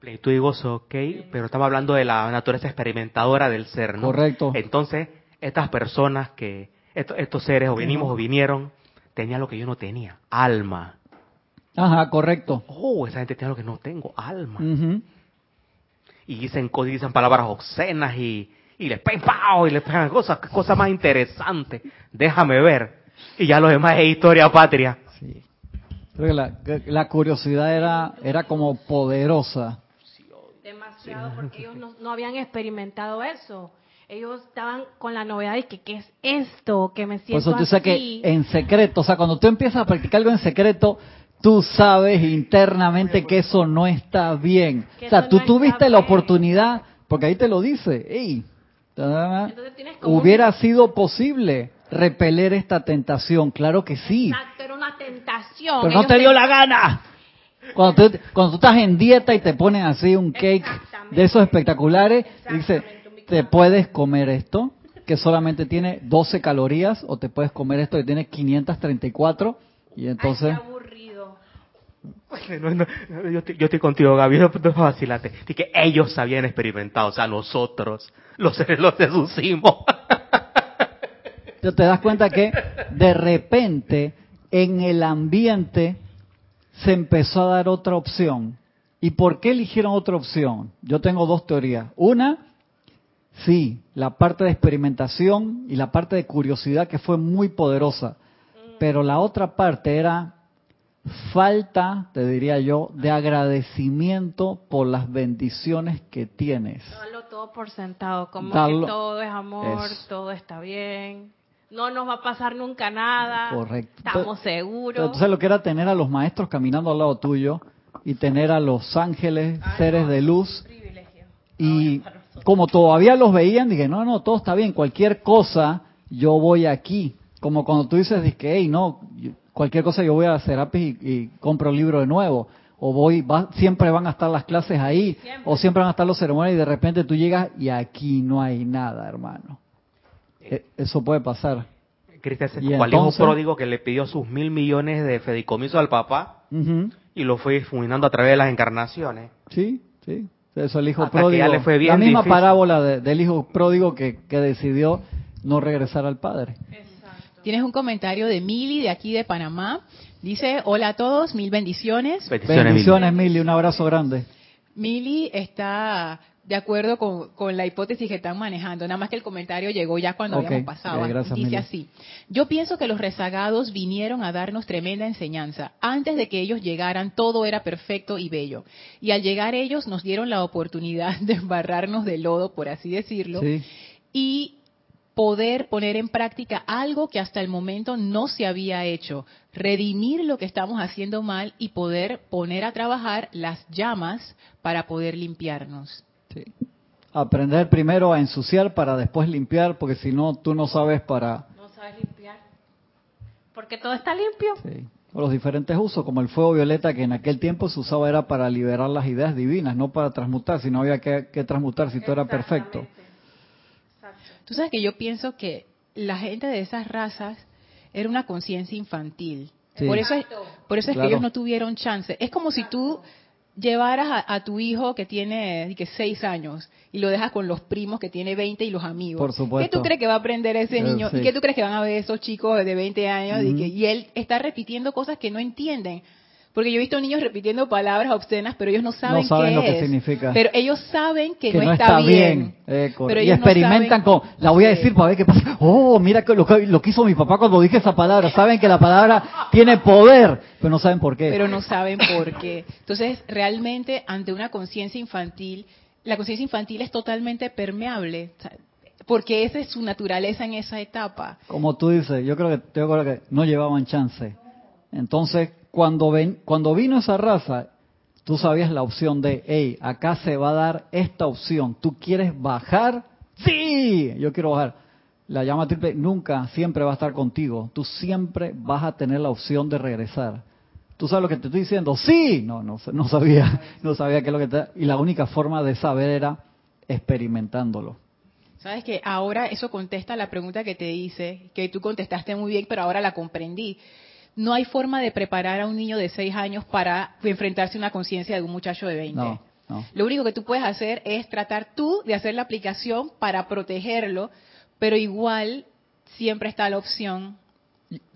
Plenitud y gozo, ok, pero estamos hablando de la naturaleza experimentadora del ser, ¿no? Correcto. Entonces, estas personas que, estos, seres o venimos o vinieron, tenían lo que yo no tenía, alma. Ajá, correcto. Oh, esa gente tiene lo que no tengo, alma. Y dicen, dicen palabras obscenas y, y les pegan y les pegan cosas, cosas más interesantes. Déjame ver. Y ya lo demás es historia patria. Sí. Creo que la, la curiosidad era, era como poderosa demasiado porque ellos no, habían experimentado eso. Ellos estaban con la novedad de que qué es esto, que me siento Por eso tú que en secreto, o sea, cuando tú empiezas a practicar algo en secreto, tú sabes internamente que eso no está bien. o sea, tú tuviste la oportunidad, porque ahí te lo dice, hey, hubiera sido posible repeler esta tentación, claro que sí. Exacto, era una tentación. Pero no te dio la gana. Cuando tú, cuando tú estás en dieta y te ponen así un cake de esos espectaculares, dice, te puedes comer esto, que solamente tiene 12 calorías, o te puedes comer esto que tiene 534, y entonces... aburrido. yo, estoy, yo, estoy, contigo, Gaby, no, no vacilate. que ellos habían experimentado, o sea, nosotros, los seres los deducimos. te das cuenta que de repente en el ambiente se empezó a dar otra opción. ¿Y por qué eligieron otra opción? Yo tengo dos teorías. Una, sí, la parte de experimentación y la parte de curiosidad que fue muy poderosa. Pero la otra parte era falta, te diría yo, de agradecimiento por las bendiciones que tienes. Darlo todo por sentado, como que todo es amor, todo está bien no nos va a pasar nunca nada. Correcto. Estamos seguros. Entonces lo que era tener a los maestros caminando al lado tuyo y tener a los ángeles, seres de luz. Y como todavía los veían, dije, no, no, todo está bien, cualquier cosa yo voy aquí. Como cuando tú dices, dije, hey, no, cualquier cosa yo voy a Serapis y, y compro el libro de nuevo. O voy, va, siempre van a estar las clases ahí, o siempre van a estar los ceremonias y de repente tú llegas y aquí no hay nada, hermano. Eh, eso puede pasar. Cristian cual hijo pródigo que le pidió sus mil millones de fedicomiso al papá y lo fue difuminando a través de las encarnaciones. Sí, sí. Eso el hijo pródigo. la misma parábola del hijo pródigo que, decidió no regresar al padre. Tienes un comentario de Mili de aquí de Panamá. Dice, hola a todos, mil bendiciones. Bendiciones, Mili, un abrazo grande. Mili está de acuerdo con, la hipótesis que están manejando, nada más que el comentario llegó ya cuando habíamos pasado. Dice así, yo pienso que los rezagados vinieron a darnos tremenda enseñanza. Antes de que ellos llegaran, todo era perfecto y bello. Y al llegar ellos nos dieron la oportunidad de embarrarnos de lodo, por así decirlo, y poder poner en práctica algo que hasta el momento no se había hecho, redimir lo que estamos haciendo mal y poder poner a trabajar las llamas para poder limpiarnos. Aprender primero a ensuciar para después limpiar, porque si no, tú no sabes para... No sabes limpiar. Porque todo está limpio. Sí. O los diferentes usos, como el fuego violeta, que en aquel tiempo se usaba era para liberar las ideas divinas, no para transmutar, si no había que, transmutar, si todo era perfecto. Tú sabes que yo pienso que la gente de esas razas era una conciencia infantil. Por eso es, por eso es que ellos no tuvieron chance. Es como si tú llevaras a, tu hijo que tiene que seis años y lo dejas con los primos que tiene 20 y los amigos. Por supuesto. ¿Qué tú crees que va a aprender ese eh, niño? ¿Y qué tú crees que van a ver esos chicos de 20 años? y, que, y él está repitiendo cosas que no entienden. Porque yo he visto niños repitiendo palabras obscenas, pero ellos no saben, no saben lo que significa. Pero ellos saben que, no, está, bien. Eh, pero y experimentan con, la voy a decir para ver qué pasa. Oh, mira lo, lo que hizo mi papá cuando dije esa palabra. Saben que la palabra tiene poder, pero no saben por qué. Pero no saben por qué. Entonces, realmente, ante una conciencia infantil, la conciencia infantil es totalmente permeable. Porque esa es su naturaleza en esa etapa. Como tú dices, yo creo que, yo creo que no llevaban chance. Entonces, cuando, ven, cuando vino esa raza, tú sabías la opción de, hey, acá se va a dar esta opción. ¿Tú quieres bajar? Sí, yo quiero bajar. La llama triple nunca, siempre va a estar contigo. Tú siempre vas a tener la opción de regresar. ¿Tú sabes lo que te estoy diciendo? Sí. No, no, no sabía. No sabía qué es lo que te... Y la única forma de saber era experimentándolo. Sabes que ahora eso contesta la pregunta que te hice, que tú contestaste muy bien, pero ahora la comprendí no hay forma de preparar a un niño de 6 años para enfrentarse a una conciencia de un muchacho de 20. Lo único que tú puedes hacer es tratar tú de hacer la aplicación para protegerlo, pero igual siempre está la opción.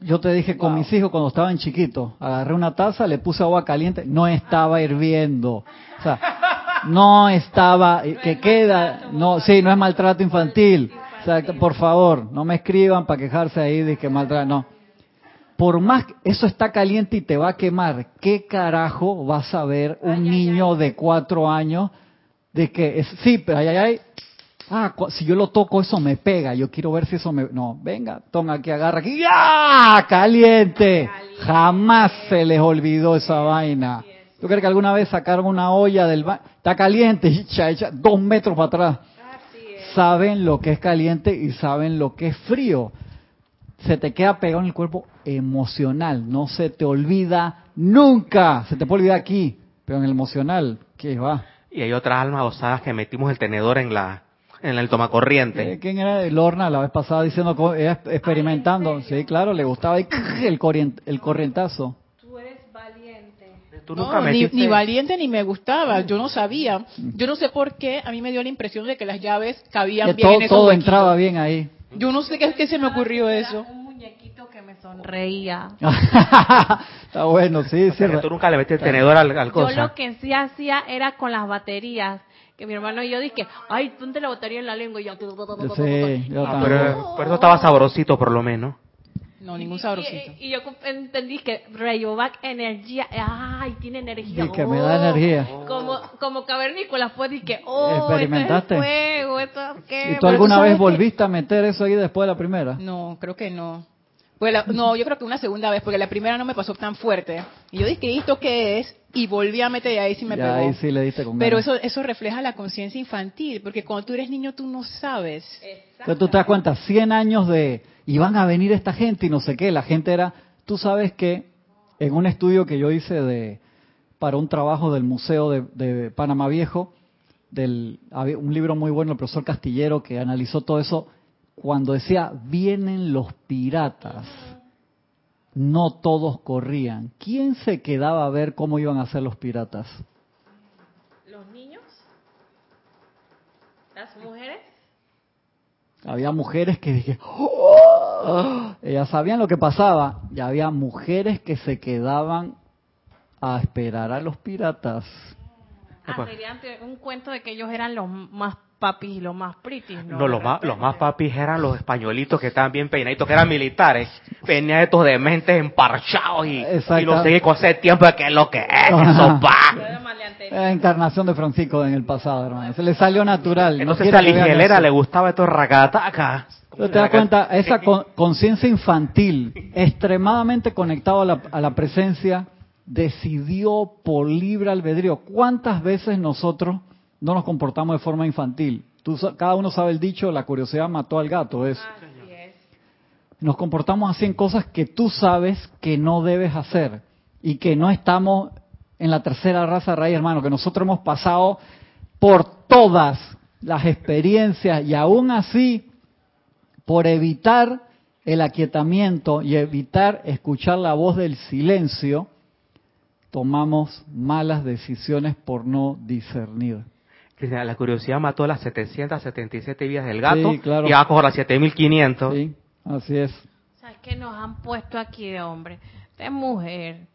Yo te dije con mis hijos cuando estaban chiquitos, agarré una taza, le puse agua caliente, no estaba hirviendo. O sea, no estaba, que queda, no, sí, no es maltrato infantil. O sea, por favor, no me escriban para quejarse ahí de que maltrato, no. Por más, eso está caliente y te va a quemar, ¿qué carajo vas a ver un niño de cuatro años de que, es, sí, pero ay, ay, ay, ah, si yo lo toco eso me pega, yo quiero ver si eso me, no, venga, toma aquí, agarra aquí, ¡ya! Caliente. Jamás se les olvidó esa vaina. ¿Tú crees que alguna vez sacaron una olla del baño? Está caliente, echa, echa, dos metros para atrás. Saben lo que es caliente y saben lo que es frío. Se te queda pegado en el cuerpo emocional, no se te olvida nunca. Se te puede olvidar aquí, pero en el emocional, ¿qué va? Y hay otras almas osadas que metimos el tenedor en la en el tomacorriente. Eh, ¿Quién era Lorna la vez pasada diciendo, experimentando? Sí, claro, le gustaba el, el corrientazo ni, valiente ni me gustaba, yo no sabía. Yo no sé por qué, a mí me dio la impresión de que las llaves cabían bien todo, en Todo entraba bien ahí. Yo no sé qué, qué se me ocurrió eso. Me sonreía. Está bueno, sí, sí. tú nunca le metiste el tenedor al, al cosa. Yo lo que sí hacía era con las baterías que mi hermano y yo dije, ay, ponte la batería en la lengua y yo... Sí, ah, pero, pero eso estaba sabrosito por lo menos. No, ningún sabrosito. Y, yo entendí que Rayovac energía, ay, tiene energía. Y que me da energía. Como, como cavernícola fue y que, oh, ¿Experimentaste? Esto es fuego, esto qué. ¿Y tú alguna vez volviste a meter eso ahí después de la primera? No, creo que no. Pues no, yo creo que una segunda vez, porque la primera no me pasó tan fuerte. Y yo dije, ¿esto qué es? Y volví a meter y ahí sí me pegó. Ahí sí le diste con Pero eso, eso refleja la conciencia infantil, porque cuando tú eres niño tú no sabes. Entonces tú te das cuenta, 100 años de y van a venir esta gente y no sé qué. La gente era, tú sabes que en un estudio que yo hice de para un trabajo del Museo de, Panamá Viejo, del, un libro muy bueno, el profesor Castillero, que analizó todo eso, cuando decía, vienen los piratas, no todos corrían. ¿Quién se quedaba a ver cómo iban a ser los piratas? ¿Los niños? ¿Las mujeres? Había mujeres que dije, ¡Oh! ellas sabían lo que pasaba, y había mujeres que se quedaban a esperar a los piratas. Ah, sería un cuento de que ellos eran los más papis y los más pritis, ¿no? No, los más, los más papis eran los españolitos que estaban bien peinaditos, que eran militares. Venían estos dementes emparchados y, y no sé con ese tiempo de que es lo que es, eso va. La encarnación de Francisco en el pasado, hermano. Se le salió natural. Entonces no a Ligelera le gustaba esto racataca. te das cuenta, esa conciencia infantil, extremadamente conectada a la, a la presencia, decidió por libre albedrío. ¿Cuántas veces nosotros no nos comportamos de forma infantil. Tú, cada uno sabe el dicho, la curiosidad mató al gato. Es, Nos comportamos así en cosas que tú sabes que no debes hacer y que no estamos en la tercera raza raíz, hermano, que nosotros hemos pasado por todas las experiencias y aún así, por evitar el aquietamiento y evitar escuchar la voz del silencio, tomamos malas decisiones por no discernir la curiosidad mató las 777 vidas del gato y va a coger las 7500. Sí, así es. ¿Sabes qué nos han puesto aquí de hombre? De mujer.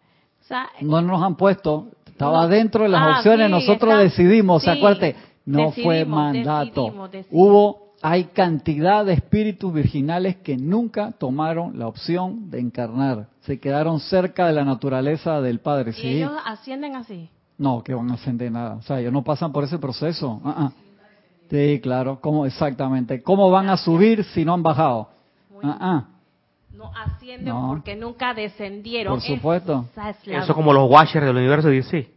no nos han puesto, estaba dentro de las ah, opciones, nosotros decidimos, sí, acuérdate, no fue mandato. Hubo, hay cantidad de espíritus virginales que nunca tomaron la opción de encarnar, se quedaron cerca de la naturaleza del Padre. ¿Y ellos ascienden así? No, que van a ascender nada. O sea, ellos no pasan por ese proceso. Ah, ah. Sí, claro. ¿Cómo exactamente? ¿Cómo van a subir si no han bajado? Ah, no ascienden porque nunca descendieron. Por supuesto. Eso como los Watchers del universo DC.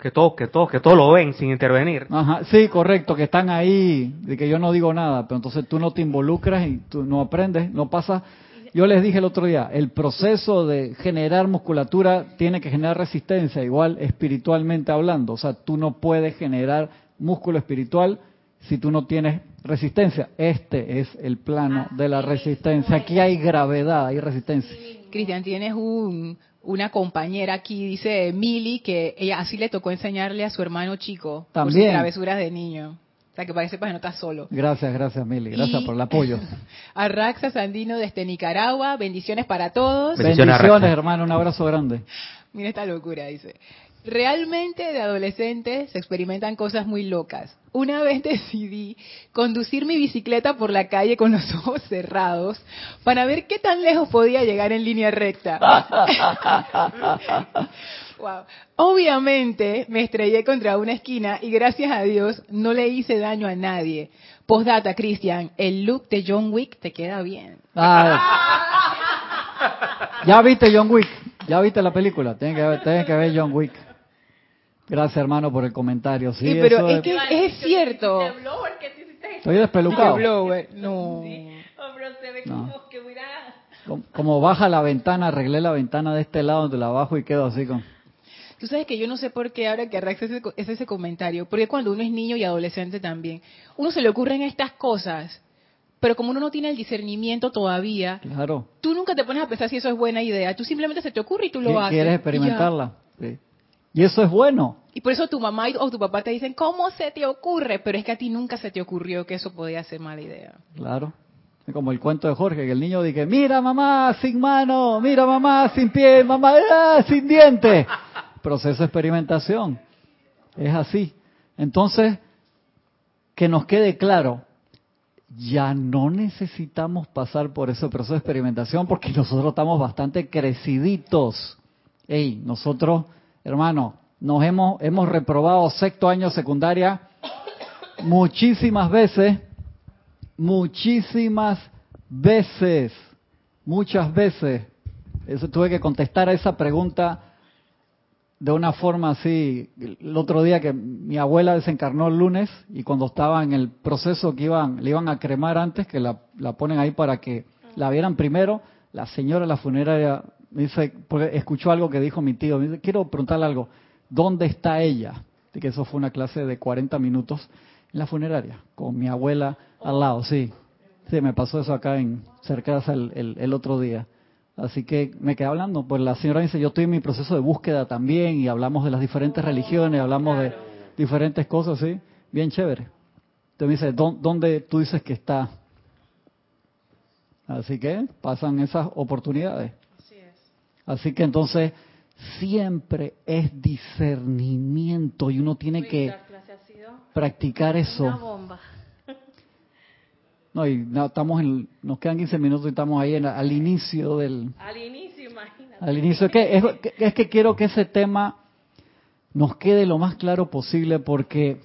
Que todos, que todos, que todos lo ven sin intervenir. Ajá, sí, correcto, que están ahí, de que yo no digo nada, pero entonces tú no te involucras y tú no aprendes, no pasa yo les dije el otro día, el proceso de generar musculatura tiene que generar resistencia, igual espiritualmente hablando. O sea, tú no puedes generar músculo espiritual si tú no tienes resistencia. Este es el plano de la resistencia. Aquí hay gravedad, hay resistencia. Cristian, tienes un, una compañera aquí, dice Mili, que ella así le tocó enseñarle a su hermano chico También. por sus travesuras de niño. O sea, que para que sepas que no estás solo. Gracias, gracias, Mili. Gracias Y por el apoyo. A Raxa Sandino desde Nicaragua, bendiciones para todos. Bendiciones, hermano. Un abrazo grande. Mira esta locura, dice. Realmente de adolescentes se experimentan cosas muy locas. Una vez decidí conducir mi bicicleta por la calle con los ojos cerrados para ver qué tan lejos podía llegar en línea recta. Wow. Obviamente me estrellé contra una esquina y gracias a Dios no le hice daño a nadie. Postdata, Cristian, el look de John Wick te queda bien. Ah, ya viste John Wick. Ya viste la película. Tienes que ver, tienes que ver John Wick. Gracias, hermano, por el comentario. Sí, Sí, pero eso es que es cierto. Estoy despelucado. No. Hombre, se ve No. como que hubiera... Como, como baja la ventana, arreglé la ventana de este lado donde la bajo y quedo así con... Tú sabes que yo no sé por qué ahora que es ese, es ese comentario, porque cuando uno es niño y adolescente también, uno se le ocurren estas cosas, pero como uno no tiene el discernimiento todavía, Claro. tú nunca te pones a pensar si eso es buena idea, tú simplemente se te ocurre y tú lo haces. ¿Quieres y experimentarla? Sí. Y eso es bueno. Y por eso tu mamá o tu papá te dicen, ¿cómo se te ocurre? Pero es que a ti nunca se te ocurrió que eso podía ser mala idea. Claro. Como el cuento de Jorge, que el niño dice, mira mamá, sin mano, mira mamá, sin pie, mamá, ah, sin diente. Proceso de experimentación. Es así. Entonces, que nos quede claro, ya no necesitamos pasar por ese proceso de experimentación porque nosotros estamos bastante creciditos. Ey, nosotros, hermano, nos hemos, hemos reprobado sexto año secundaria muchísimas veces muchísimas veces, muchas veces. Eso tuve que contestar a esa pregunta de una forma así. El otro día que mi abuela desencarnó el lunes y cuando estaba en el proceso que iban, le iban a cremar antes, que la, la ponen ahí para que la vieran primero, la señora de la funeraria dice, porque escuchó algo que dijo mi tío, me dice, quiero preguntarle algo, ¿dónde está ella? Así que eso fue una clase de 40 minutos en la funeraria, con mi abuela al lado, sí. Sí, me pasó eso acá en cerca el, el otro día. Así que me quedé hablando, pues la señora dice, yo estoy en mi proceso de búsqueda también y hablamos de las diferentes religiones, hablamos de diferentes cosas, sí, bien chévere. Entonces me dice, "¿Dó- ¿dónde tú dices que está? Así que pasan esas oportunidades. Así que entonces siempre es discernimiento y uno tiene que practicar una eso. bomba. No, y no, estamos en, nos quedan 15 minutos y estamos ahí en- al inicio del, Al inicio, imagínate. al inicio. Es que, es, es que quiero que ese tema nos quede lo más claro posible porque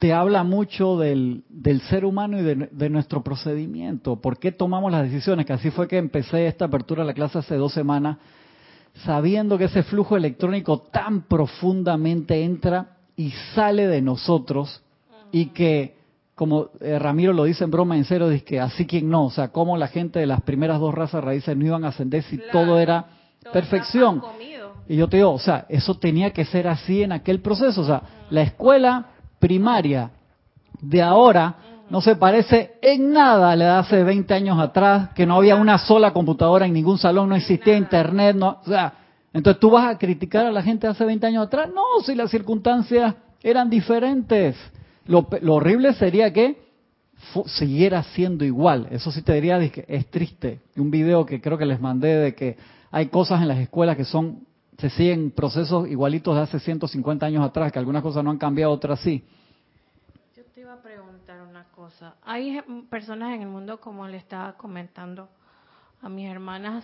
te habla mucho del, del ser humano y de, de nuestro procedimiento. ¿Por qué tomamos las decisiones? Que así fue que empecé esta apertura de la clase hace dos semanas, sabiendo que ese flujo electrónico tan profundamente entra y sale de nosotros y que, como eh, Ramiro lo dice en broma en serio, dice que así quien no, o sea, como la gente de las primeras dos razas raíces no iban a ascender si Claro. todo era perfección. Y yo te digo, o sea, eso tenía que ser así en aquel proceso. O sea, la escuela primaria de ahora no se parece en nada a la de hace 20 años atrás, que no había una sola computadora en ningún salón, no existía internet, no, o sea, entonces tú vas a criticar a la gente de hace 20 años atrás, no, si las circunstancias eran diferentes. Lo, lo horrible sería que siguiera siendo igual. Eso sí te diría que es triste. Un video que creo que les mandé de que hay cosas en las escuelas que son se siguen procesos igualitos de hace 150 años atrás, que algunas cosas no han cambiado, otras sí. Yo te iba a preguntar una cosa. Hay personas en el mundo, como le estaba comentando a mis hermanas,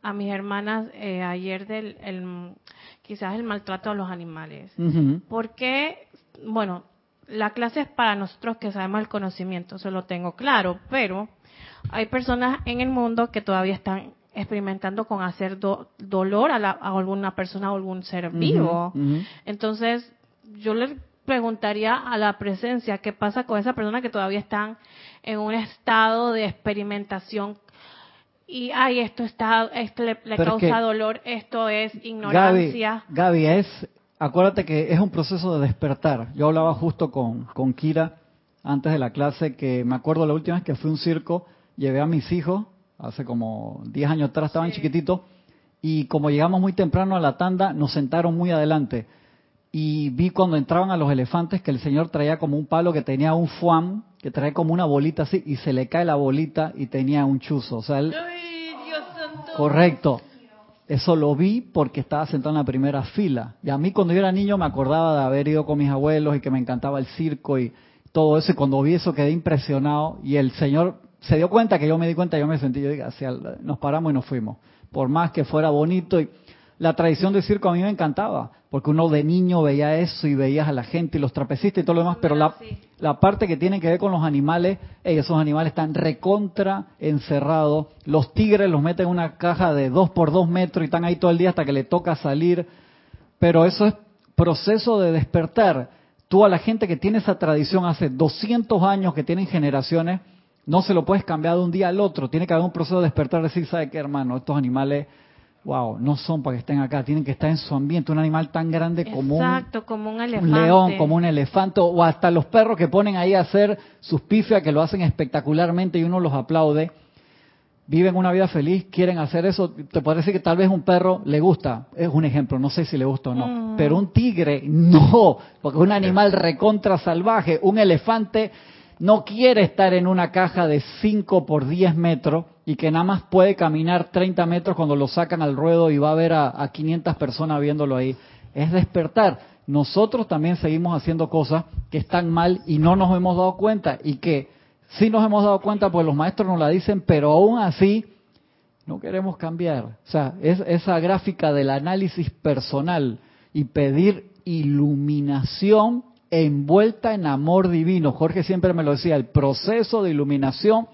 a mis hermanas eh, ayer del el, quizás el maltrato a los animales. Ujú. ¿Por qué? Bueno, la clase es para nosotros que sabemos el conocimiento, eso lo tengo claro, pero hay personas en el mundo que todavía están experimentando con hacer do- dolor a, la- a alguna persona o algún ser vivo. Entonces, yo le preguntaría a la presencia qué pasa con esa persona que todavía están en un estado de experimentación y, ay, esto está, esto le, le causa dolor, esto es Gaby, ignorancia. Gaby, es, acuérdate que es un proceso de despertar. Yo hablaba justo con, con Kira antes de la clase que me acuerdo la última vez que fui a un circo, llevé a mis hijos, hace como 10 años atrás estaban chiquititos, y como llegamos muy temprano a la tanda, nos sentaron muy adelante. Y vi cuando entraban a los elefantes que el señor traía como un palo que tenía un fuam, que traía como una bolita así, y se le cae la bolita y tenía un chuzo. O sea, él... Correcto. Eso lo vi porque estaba sentado en la primera fila. Y a mí cuando yo era niño me acordaba de haber ido con mis abuelos y que me encantaba el circo y todo eso. Y cuando vi eso quedé impresionado. Y el Señor se dio cuenta que yo me di cuenta, yo me sentí, yo diga, nos paramos y nos fuimos por más que fuera bonito. Y la tradición del circo a mí me encantaba, porque uno de niño veía eso y veías a la gente y los trapecistas y todo lo demás, pero la, la parte que tiene que ver con los animales, esos animales están recontra encerrados. Los tigres los meten en una caja de dos por dos metros y están ahí todo el día hasta que le toca salir. Pero eso es proceso de despertar. Tú a la gente que tiene esa tradición hace 200 años, que tienen generaciones, no se lo puedes cambiar de un día al otro. Tiene que haber un proceso de despertar, decir, ¿sabe qué, hermano? Estos animales, wow, no son para que estén acá. Tienen que estar en su ambiente. Un animal tan grande como, Exacto, como un, elefante. león, como un elefante. O hasta los perros que ponen ahí a hacer sus pifias, que lo hacen espectacularmente y uno los aplaude. Viven una vida feliz, quieren hacer eso. Te puede decir que tal vez un perro le gusta. Es un ejemplo, no sé si le gusta o no. Mm. Pero un tigre, no. Porque es un animal recontra salvaje. Un elefante no quiere estar en una caja de 5 por 10 metros y que nada más puede caminar 30 metros cuando lo sacan al ruedo y va a ver a, 500 personas viéndolo ahí. Es despertar. Nosotros también seguimos haciendo cosas que están mal y no nos hemos dado cuenta y que sí nos hemos dado cuenta pues los maestros nos la dicen, pero aún así no queremos cambiar. O sea, es esa gráfica del análisis personal y pedir iluminación envuelta en amor divino. Jorge siempre me lo decía, el proceso de iluminación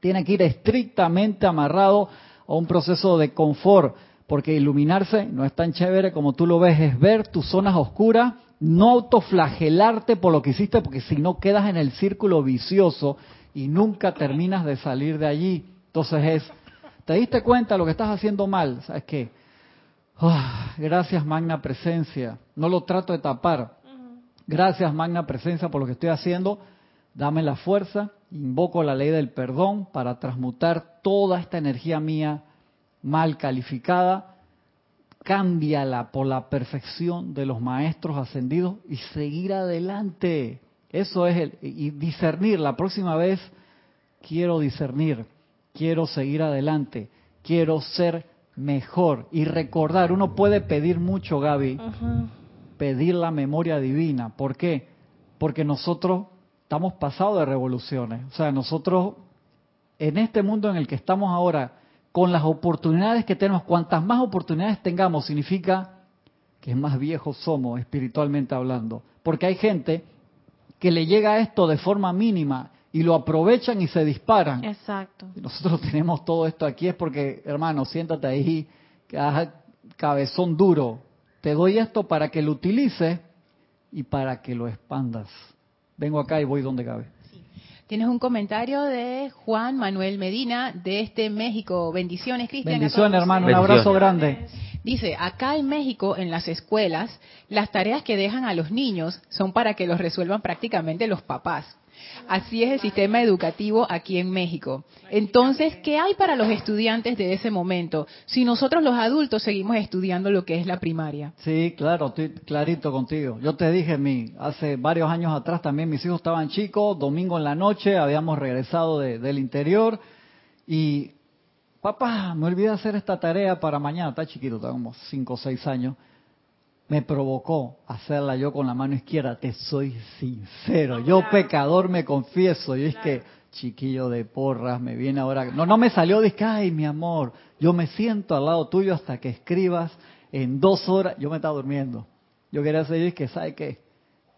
tiene que ir estrictamente amarrado a un proceso de confort, porque iluminarse no es tan chévere como tú lo ves, es ver tus zonas oscuras, no autoflagelarte por lo que hiciste, porque si no quedas en el círculo vicioso y nunca terminas de salir de allí. Entonces es, ¿te diste cuenta de lo que estás haciendo mal? ¿Sabes qué? Ah, gracias, magna presencia. No lo trato de tapar, Gracias, Magna Presencia, por lo que estoy haciendo. Dame la fuerza. Invoco la ley del perdón para transmutar toda esta energía mía mal calificada. Cámbiala por la perfección de los maestros ascendidos y seguir adelante. Eso es el. Y discernir. La próxima vez quiero discernir. Quiero seguir adelante. Quiero ser mejor. Y recordar. Uno puede pedir mucho, Gaby pedir la memoria divina. ¿Por qué? Porque nosotros estamos pasados de revoluciones. O sea, nosotros, en este mundo en el que estamos ahora, con las oportunidades que tenemos, cuantas más oportunidades tengamos, significa que más viejos somos espiritualmente hablando. Porque hay gente que le llega esto de forma mínima y lo aprovechan y se disparan. Exacto. Y nosotros tenemos todo esto aquí es porque, hermano, siéntate ahí, cabezón duro, te doy esto para que lo utilices y para que lo expandas. Vengo acá y voy donde cabe. Tienes un comentario de Juan Manuel Medina de este México. Bendiciones, Cristian. Bendiciones, hermano. Un abrazo grande. Dice, acá en México, en las escuelas, las tareas que dejan a los niños son para que los resuelvan prácticamente los papás. Así es el sistema educativo aquí en México. Entonces, ¿qué hay para los estudiantes de ese momento si nosotros los adultos seguimos estudiando lo que es la primaria? Sí, claro, estoy clarito contigo. Yo te dije, mi, hace varios años atrás también mis hijos estaban chicos, domingo en la noche, habíamos regresado del interior y, papá, me olvidé hacer esta tarea para mañana, está chiquito, está como 5 o 6 años me provocó hacerla yo con la mano izquierda, te soy sincero, yo pecador me confieso, y es que chiquillo de porras, me viene ahora, no, no me salió, dije, ay mi amor, yo me siento al lado tuyo hasta que escribas en dos horas, yo me estaba durmiendo, yo quería decir que, ¿sabe qué?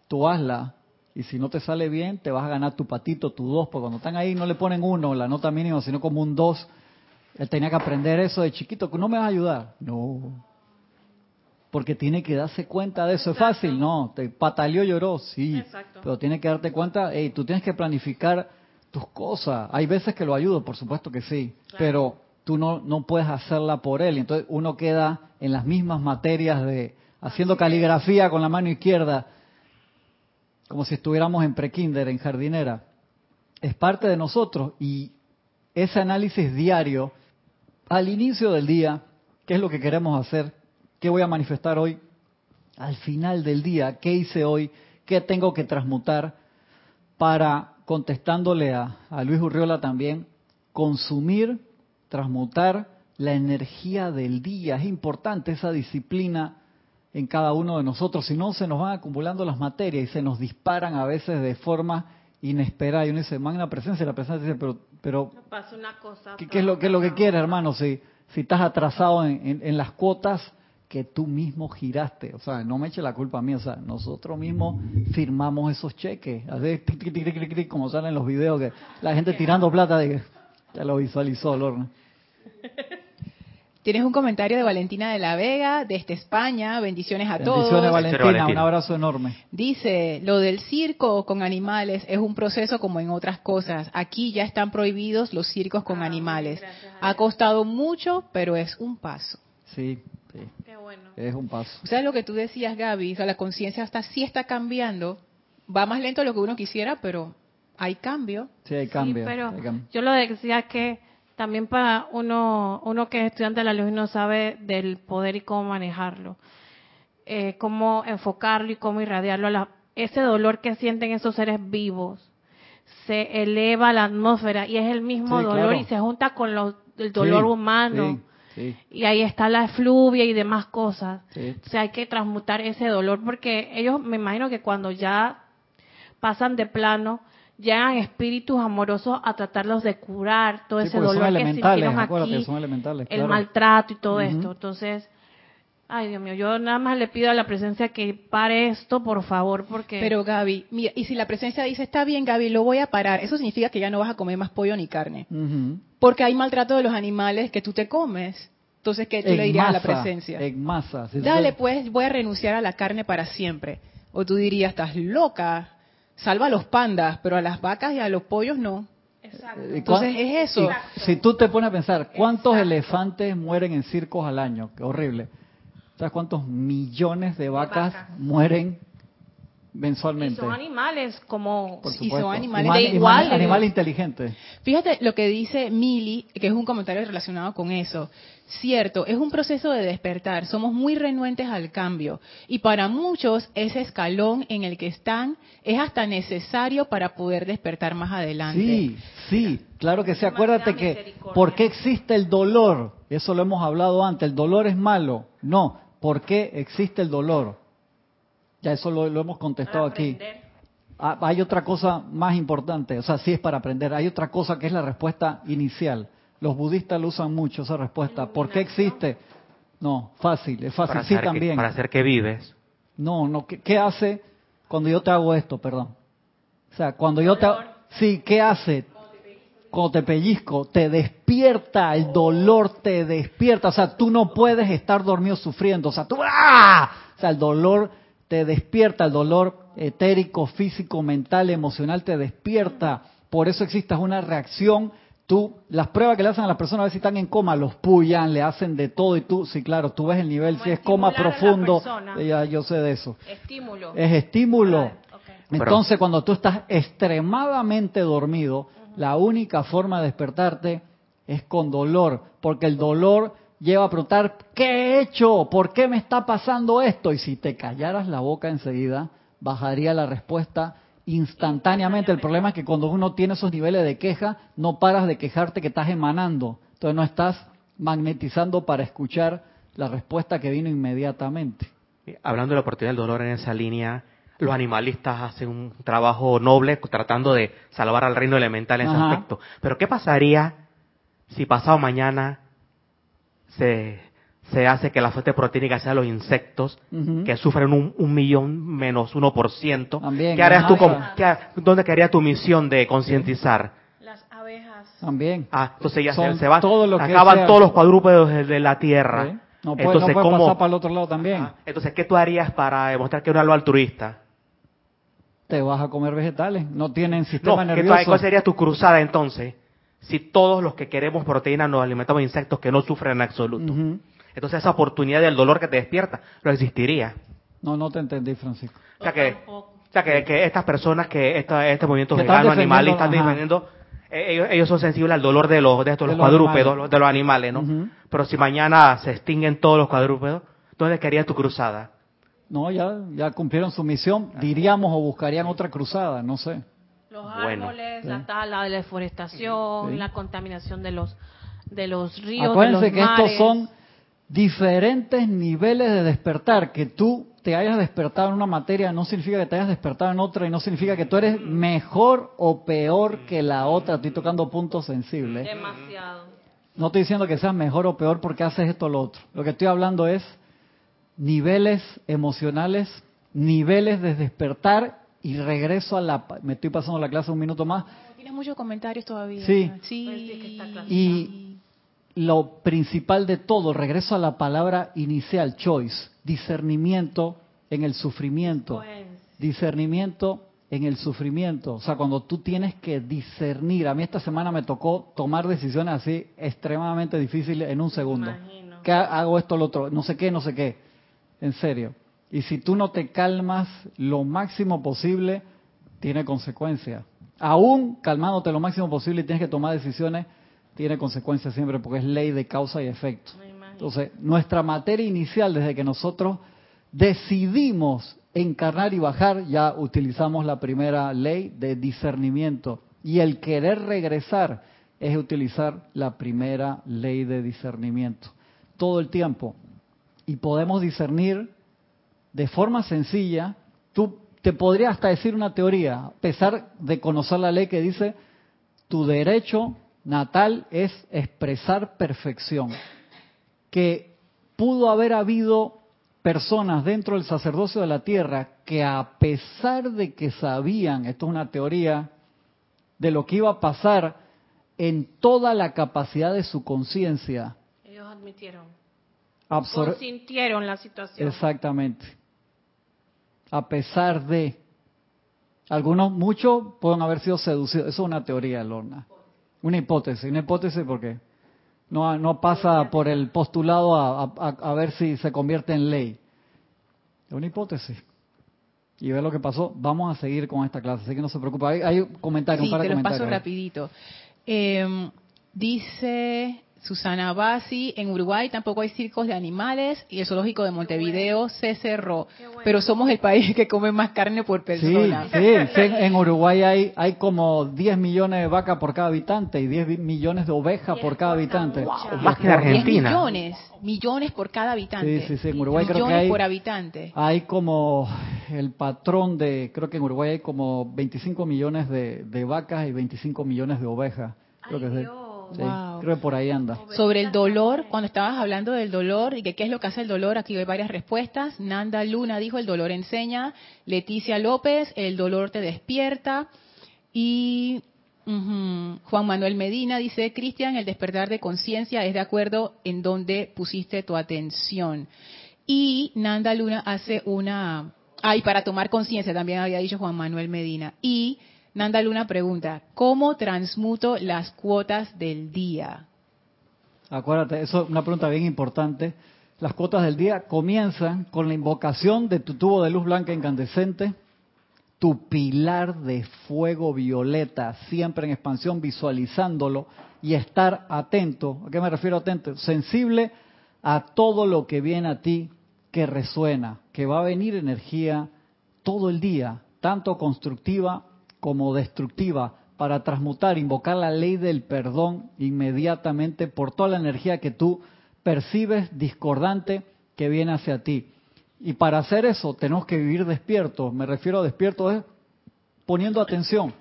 Tú hazla, y si no te sale bien, te vas a ganar tu patito, tu dos, porque cuando están ahí no le ponen uno, la nota mínima, sino como un dos, él tenía que aprender eso de chiquito, que no me vas a ayudar, no, porque tiene que darse cuenta de eso. Es fácil, ¿no? Te pataleó, lloró, sí. Pero tiene que darte cuenta, hey, tú tienes que planificar tus cosas. Hay veces que lo ayudo, por supuesto que sí, pero tú no, no puedes hacerla por él. Entonces uno queda en las mismas materias de haciendo caligrafía con la mano izquierda, como si estuviéramos en prekinder, en jardinera. Es parte de nosotros y ese análisis diario, al inicio del día, ¿Qué es lo que queremos hacer? ¿Qué voy a manifestar hoy? Al final del día, ¿qué hice hoy? ¿Qué tengo que transmutar para, contestándole a, a Luis Urriola también, consumir, transmutar la energía del día? Es importante esa disciplina en cada uno de nosotros, si no se nos van acumulando las materias y se nos disparan a veces de forma inesperada. Y uno dice, magna presencia, la presencia dice, pero, pero ¿qué, es lo, qué es lo que quieres, hermano? Si, si estás atrasado en, las cuotas que tú mismo giraste, o sea, no me eche la culpa a mí, o sea, nosotros mismos firmamos esos cheques, así, como salen los videos que la gente tirando plata de que ya lo visualizó, Lorna. Tienes un comentario de Valentina de la Vega, desde España. Bendiciones a todos. Bendiciones, Valentina. Un abrazo enorme. Dice, lo del circo con animales es un proceso como en otras cosas. Aquí ya están prohibidos los circos con ah, animales. Ha costado mucho, pero es un paso. Sí, sí. Qué bueno. Es un paso. O sea, lo que tú decías, Gaby, o sea, la conciencia hasta sí está cambiando. Va más lento de lo que uno quisiera, pero hay cambio. Sí, hay cambio. Sí, pero yo lo decía que también para uno, uno que es estudiante de la luz y no sabe del poder y cómo manejarlo, eh, cómo enfocarlo y cómo irradiarlo. A ese dolor que sienten esos seres vivos se eleva a la atmósfera y es el mismo dolor y se junta con el dolor humano. Y ahí está la efluvia y demás cosas. O sea, hay que transmutar ese dolor porque ellos, me imagino que cuando ya pasan de plano, llegan espíritus amorosos a tratarlos de curar todo ese dolor que sintieron aquí, el maltrato y todo esto. Entonces, ay Dios mío, yo nada más le pido a la presencia que pare esto, por favor, porque... Pero Gaby, mira, y si la presencia dice, está bien Gaby, lo voy a parar, eso significa que ya no vas a comer más pollo ni carne. Porque hay maltrato de los animales que tú te comes. Entonces, ¿qué tú le dirías a la presencia? En masa. Dale, pues, voy a renunciar a la carne para siempre. O tú dirías, estás loca, salva a los pandas, pero a las vacas y a los pollos no. Exacto. Entonces es eso. Si tú te pones a pensar, ¿cuántos elefantes mueren en circos al año? Qué horrible. ¿Sabes cuántos millones de vacas, mueren mensualmente? Y son animales como... y son animales de igual. Animales inteligentes. Fíjate lo que dice Mili, que es un comentario relacionado con eso. Cierto, es un proceso de despertar, somos muy renuentes al cambio y para muchos ese escalón en el que están es hasta necesario para poder despertar más adelante. Sí, sí, claro que sí. Acuérdate que, ¿por qué existe el dolor? Eso lo hemos hablado antes, el dolor es malo. No, ¿por qué existe el dolor? Ya eso lo, hemos contestado aquí. Ah, hay otra cosa más importante, o sea, sí es para aprender, hay otra cosa que es la respuesta inicial los budistas lo usan mucho esa respuesta. ¿Por qué existe? No, fácil, es fácil. Sí, también. para hacer que vives. No, no. ¿qué, hace cuando yo te hago esto? Perdón. O sea, cuando yo te. Sí, ¿qué hace? Cuando te pellizco, te despierta, el dolor te despierta. O sea, tú no puedes estar dormido sufriendo. O sea, tú. ¡ah! O sea, el dolor te despierta, el dolor etérico, físico, mental, emocional te despierta. Por eso existe una reacción Tú, las pruebas que le hacen a las personas a ver si están en coma, los pullan, le hacen de todo y tú, sí, claro, tú ves el nivel, si es coma profundo, ya yo sé de eso. Estímulo. Es estímulo. Entonces, cuando tú estás extremadamente dormido, la única forma de despertarte es con dolor, porque el dolor lleva a preguntar, ¿qué he hecho? ¿Por qué me está pasando esto? Y si te callaras la boca enseguida, bajaría la respuesta instantáneamente. El problema es que cuando uno tiene esos niveles de queja, no paras de quejarte que estás emanando. Entonces no estás magnetizando para escuchar la respuesta que vino inmediatamente. Hablando de la oportunidad del dolor en esa línea, los animalistas hacen un trabajo noble tratando de salvar al reino elemental en ese aspecto. Pero ¿qué pasaría si pasado mañana se se hace que la fuente proteínica sea los insectos, que sufren un, millón menos uno por ciento. ¿Qué harías tú? ¿Dónde quedaría tu misión de concientizar? Las abejas. También. Ah, entonces ya se, va, acaban todos los cuadrúpedos de la Tierra. No puede, entonces, no pasar para el otro lado también. entonces, ¿qué tú harías para demostrar que eres algo altruista? Te vas a comer vegetales, no tienen sistema no, nervioso. ¿Cuál sería tu cruzada entonces? Si todos los que queremos proteína nos alimentamos de insectos que no sufren en absoluto. Entonces esa oportunidad del dolor que te despierta no existiría. No, no te entendí, Francisco. O sea que, o sea que, estas personas que este movimiento vegano animal están defendiendo eh, ellos, son sensibles al dolor de los de estos los cuadrúpedos, de los animales, ¿no? Pero si mañana se extinguen todos los cuadrúpedos, ¿dónde quería tu cruzada? No, ya, ya cumplieron su misión, diríamos o buscarían otra cruzada, no sé. Los árboles, la tala, la deforestación, la contaminación de los de los ríos, Acuérdense de que estos son diferentes niveles de despertar, que tú te hayas despertado en una materia no significa que te hayas despertado en otra y no significa que tú eres mejor o peor que la otra. Estoy tocando puntos sensibles. Demasiado. No estoy diciendo que seas mejor o peor porque haces esto o lo otro. Lo que estoy hablando es niveles emocionales, niveles de despertar y regreso a la... Me estoy pasando la clase un minuto más. Tienes muchos comentarios todavía. Sí. sí. Y lo principal de todo, regreso a la palabra inicial, choice, discernimiento en el sufrimiento. Pues. Discernimiento en el sufrimiento. O sea, cuando tú tienes que discernir. A mí esta semana me tocó tomar decisiones así extremadamente difíciles en un segundo. ¿Qué hago esto, lo otro? No sé qué, no sé qué. En serio. Y si tú no te calmas lo máximo posible, tiene consecuencias. Aún calmándote lo máximo posible y tienes que tomar decisiones, tiene consecuencias siempre porque es ley de causa y efecto. Entonces, nuestra materia inicial, desde que nosotros decidimos encarnar y bajar, ya utilizamos la primera ley de discernimiento. Y el querer regresar es utilizar la primera ley de discernimiento. Todo el tiempo. Y podemos discernir de forma sencilla. Tú te podría hasta decir una teoría, a pesar de conocer la ley que dice, tu derecho natal es expresar perfección. Que pudo haber habido personas dentro del sacerdocio de la tierra que a pesar de que sabían, esto es una teoría, de lo que iba a pasar en toda la capacidad de su conciencia. Ellos admitieron. Consintieron la situación. Exactamente. A pesar de. Algunos, muchos pueden haber sido seducidos. Eso es una teoría, Lorna. Una hipótesis, una hipótesis porque no, no pasa por el postulado a, a, ver si se convierte en ley. Es una hipótesis. Y ve lo que pasó. Vamos a seguir con esta clase, así que no se preocupe. Hay, hay comentarios, sí, te paso rapidito. Eh, dice Susana Basi, en Uruguay tampoco hay circos de animales y el zoológico de Montevideo se cerró. Pero somos el país que come más carne por persona. Sí, sí, en Uruguay hay, hay como 10 millones de vacas por cada habitante y 10 millones de ovejas por cada habitante. más que Argentina. 10 millones, millones por cada habitante. Sí, sí, sí, en Uruguay creo que hay, por habitante. Hay como el patrón de, creo que en Uruguay hay como 25 millones de, vacas y 25 millones de ovejas. Creo que creo que por ahí anda. Sobre el dolor, cuando estabas hablando del dolor y que qué es lo que hace el dolor, aquí hay varias respuestas. Nanda Luna dijo, el dolor enseña. Leticia López, el dolor te despierta. Y Juan Manuel Medina dice, Cristian, el despertar de conciencia es de acuerdo en donde pusiste tu atención. Y Nanda Luna hace una... Ay, para tomar conciencia también había dicho Juan Manuel Medina. Y Nanda Luna pregunta, ¿cómo transmuto las cuotas del día? Acuérdate, eso es una pregunta bien importante. Las cuotas del día comienzan con la invocación de tu tubo de luz blanca incandescente, tu pilar de fuego violeta, siempre en expansión, visualizándolo y estar atento. ¿A qué me refiero atento? Sensible a todo lo que viene a ti que resuena, que va a venir energía todo el día, tanto constructiva como destructiva para transmutar, invocar la ley del perdón inmediatamente por toda la energía que tú percibes discordante que viene hacia ti. Y para hacer eso tenemos que vivir despiertos. Me refiero a despiertos es poniendo atención.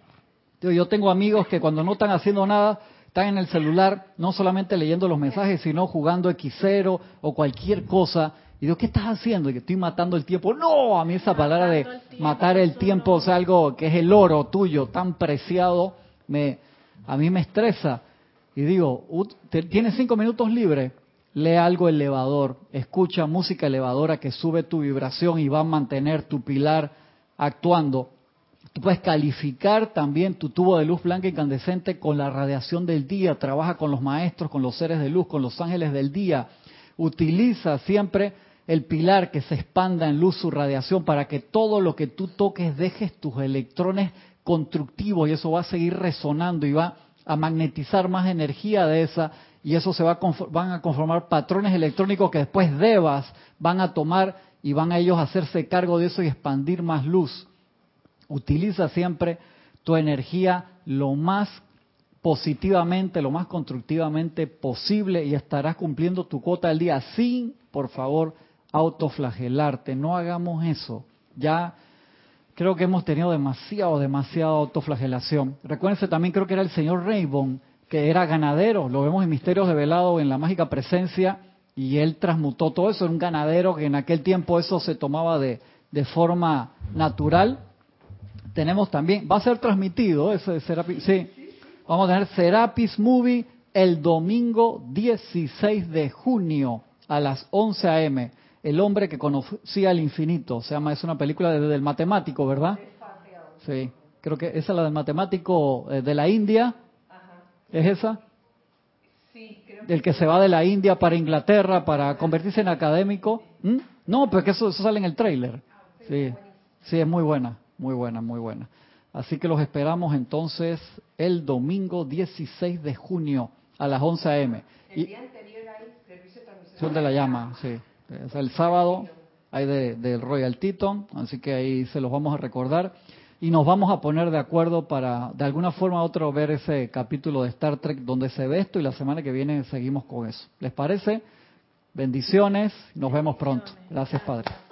Yo tengo amigos que cuando no están haciendo nada, están en el celular, no solamente leyendo los mensajes, sino jugando X0 o cualquier cosa y digo, ¿qué estás haciendo? Y que estoy matando el tiempo. No, a mí esa palabra de matar el tiempo es algo que es el oro tuyo, tan preciado, me, a mí me estresa. Y digo, tienes cinco minutos libres, lee algo elevador, escucha música elevadora que sube tu vibración y va a mantener tu pilar actuando. Tú puedes calificar también tu tubo de luz blanca incandescente con la radiación del día, trabaja con los maestros, con los seres de luz, con los ángeles del día. Utiliza siempre el pilar que se expanda en luz su radiación para que todo lo que tú toques dejes tus electrones constructivos y eso va a seguir resonando y va a magnetizar más energía de esa y eso se va van a conformar patrones electrónicos que después devas van a tomar y van a ellos hacerse cargo de eso y expandir más luz. Utiliza siempre tu energía lo más positivamente, lo más constructivamente posible y estarás cumpliendo tu cuota del día sin, por favor, autoflagelarte. No hagamos eso. Ya creo que hemos tenido demasiado, demasiada autoflagelación. Recuérdense también, creo que era el señor Raybon, que era ganadero. Lo vemos en Misterios de Velado en la mágica presencia y él transmutó todo eso. Era un ganadero que en aquel tiempo eso se tomaba de, de forma natural. Tenemos también, va a ser transmitido ese Serapis, sí, Vamos a tener Serapis Movie el domingo 16 de junio a las 11 a.m. El hombre que conocía el infinito. Se llama, es una película desde el matemático, ¿verdad? Sí. Creo que esa es la del matemático eh, de la India. ¿Es esa? Sí, creo que El que se va de la India para Inglaterra para convertirse en académico. ¿Mm? No, pero que eso, eso sale en el tráiler. Sí, sí, es muy buena, muy buena, muy buena. Así que los esperamos entonces el domingo 16 de junio a las 11 a.m. El día anterior hay servicio de transmisión de la llama, sí. Es el sábado hay del de Royal Teton, así que ahí se los vamos a recordar. Y nos vamos a poner de acuerdo para, de alguna forma u otra, ver ese capítulo de Star Trek donde se ve esto y la semana que viene seguimos con eso. ¿Les parece? Bendiciones, nos vemos pronto. Gracias, Padre.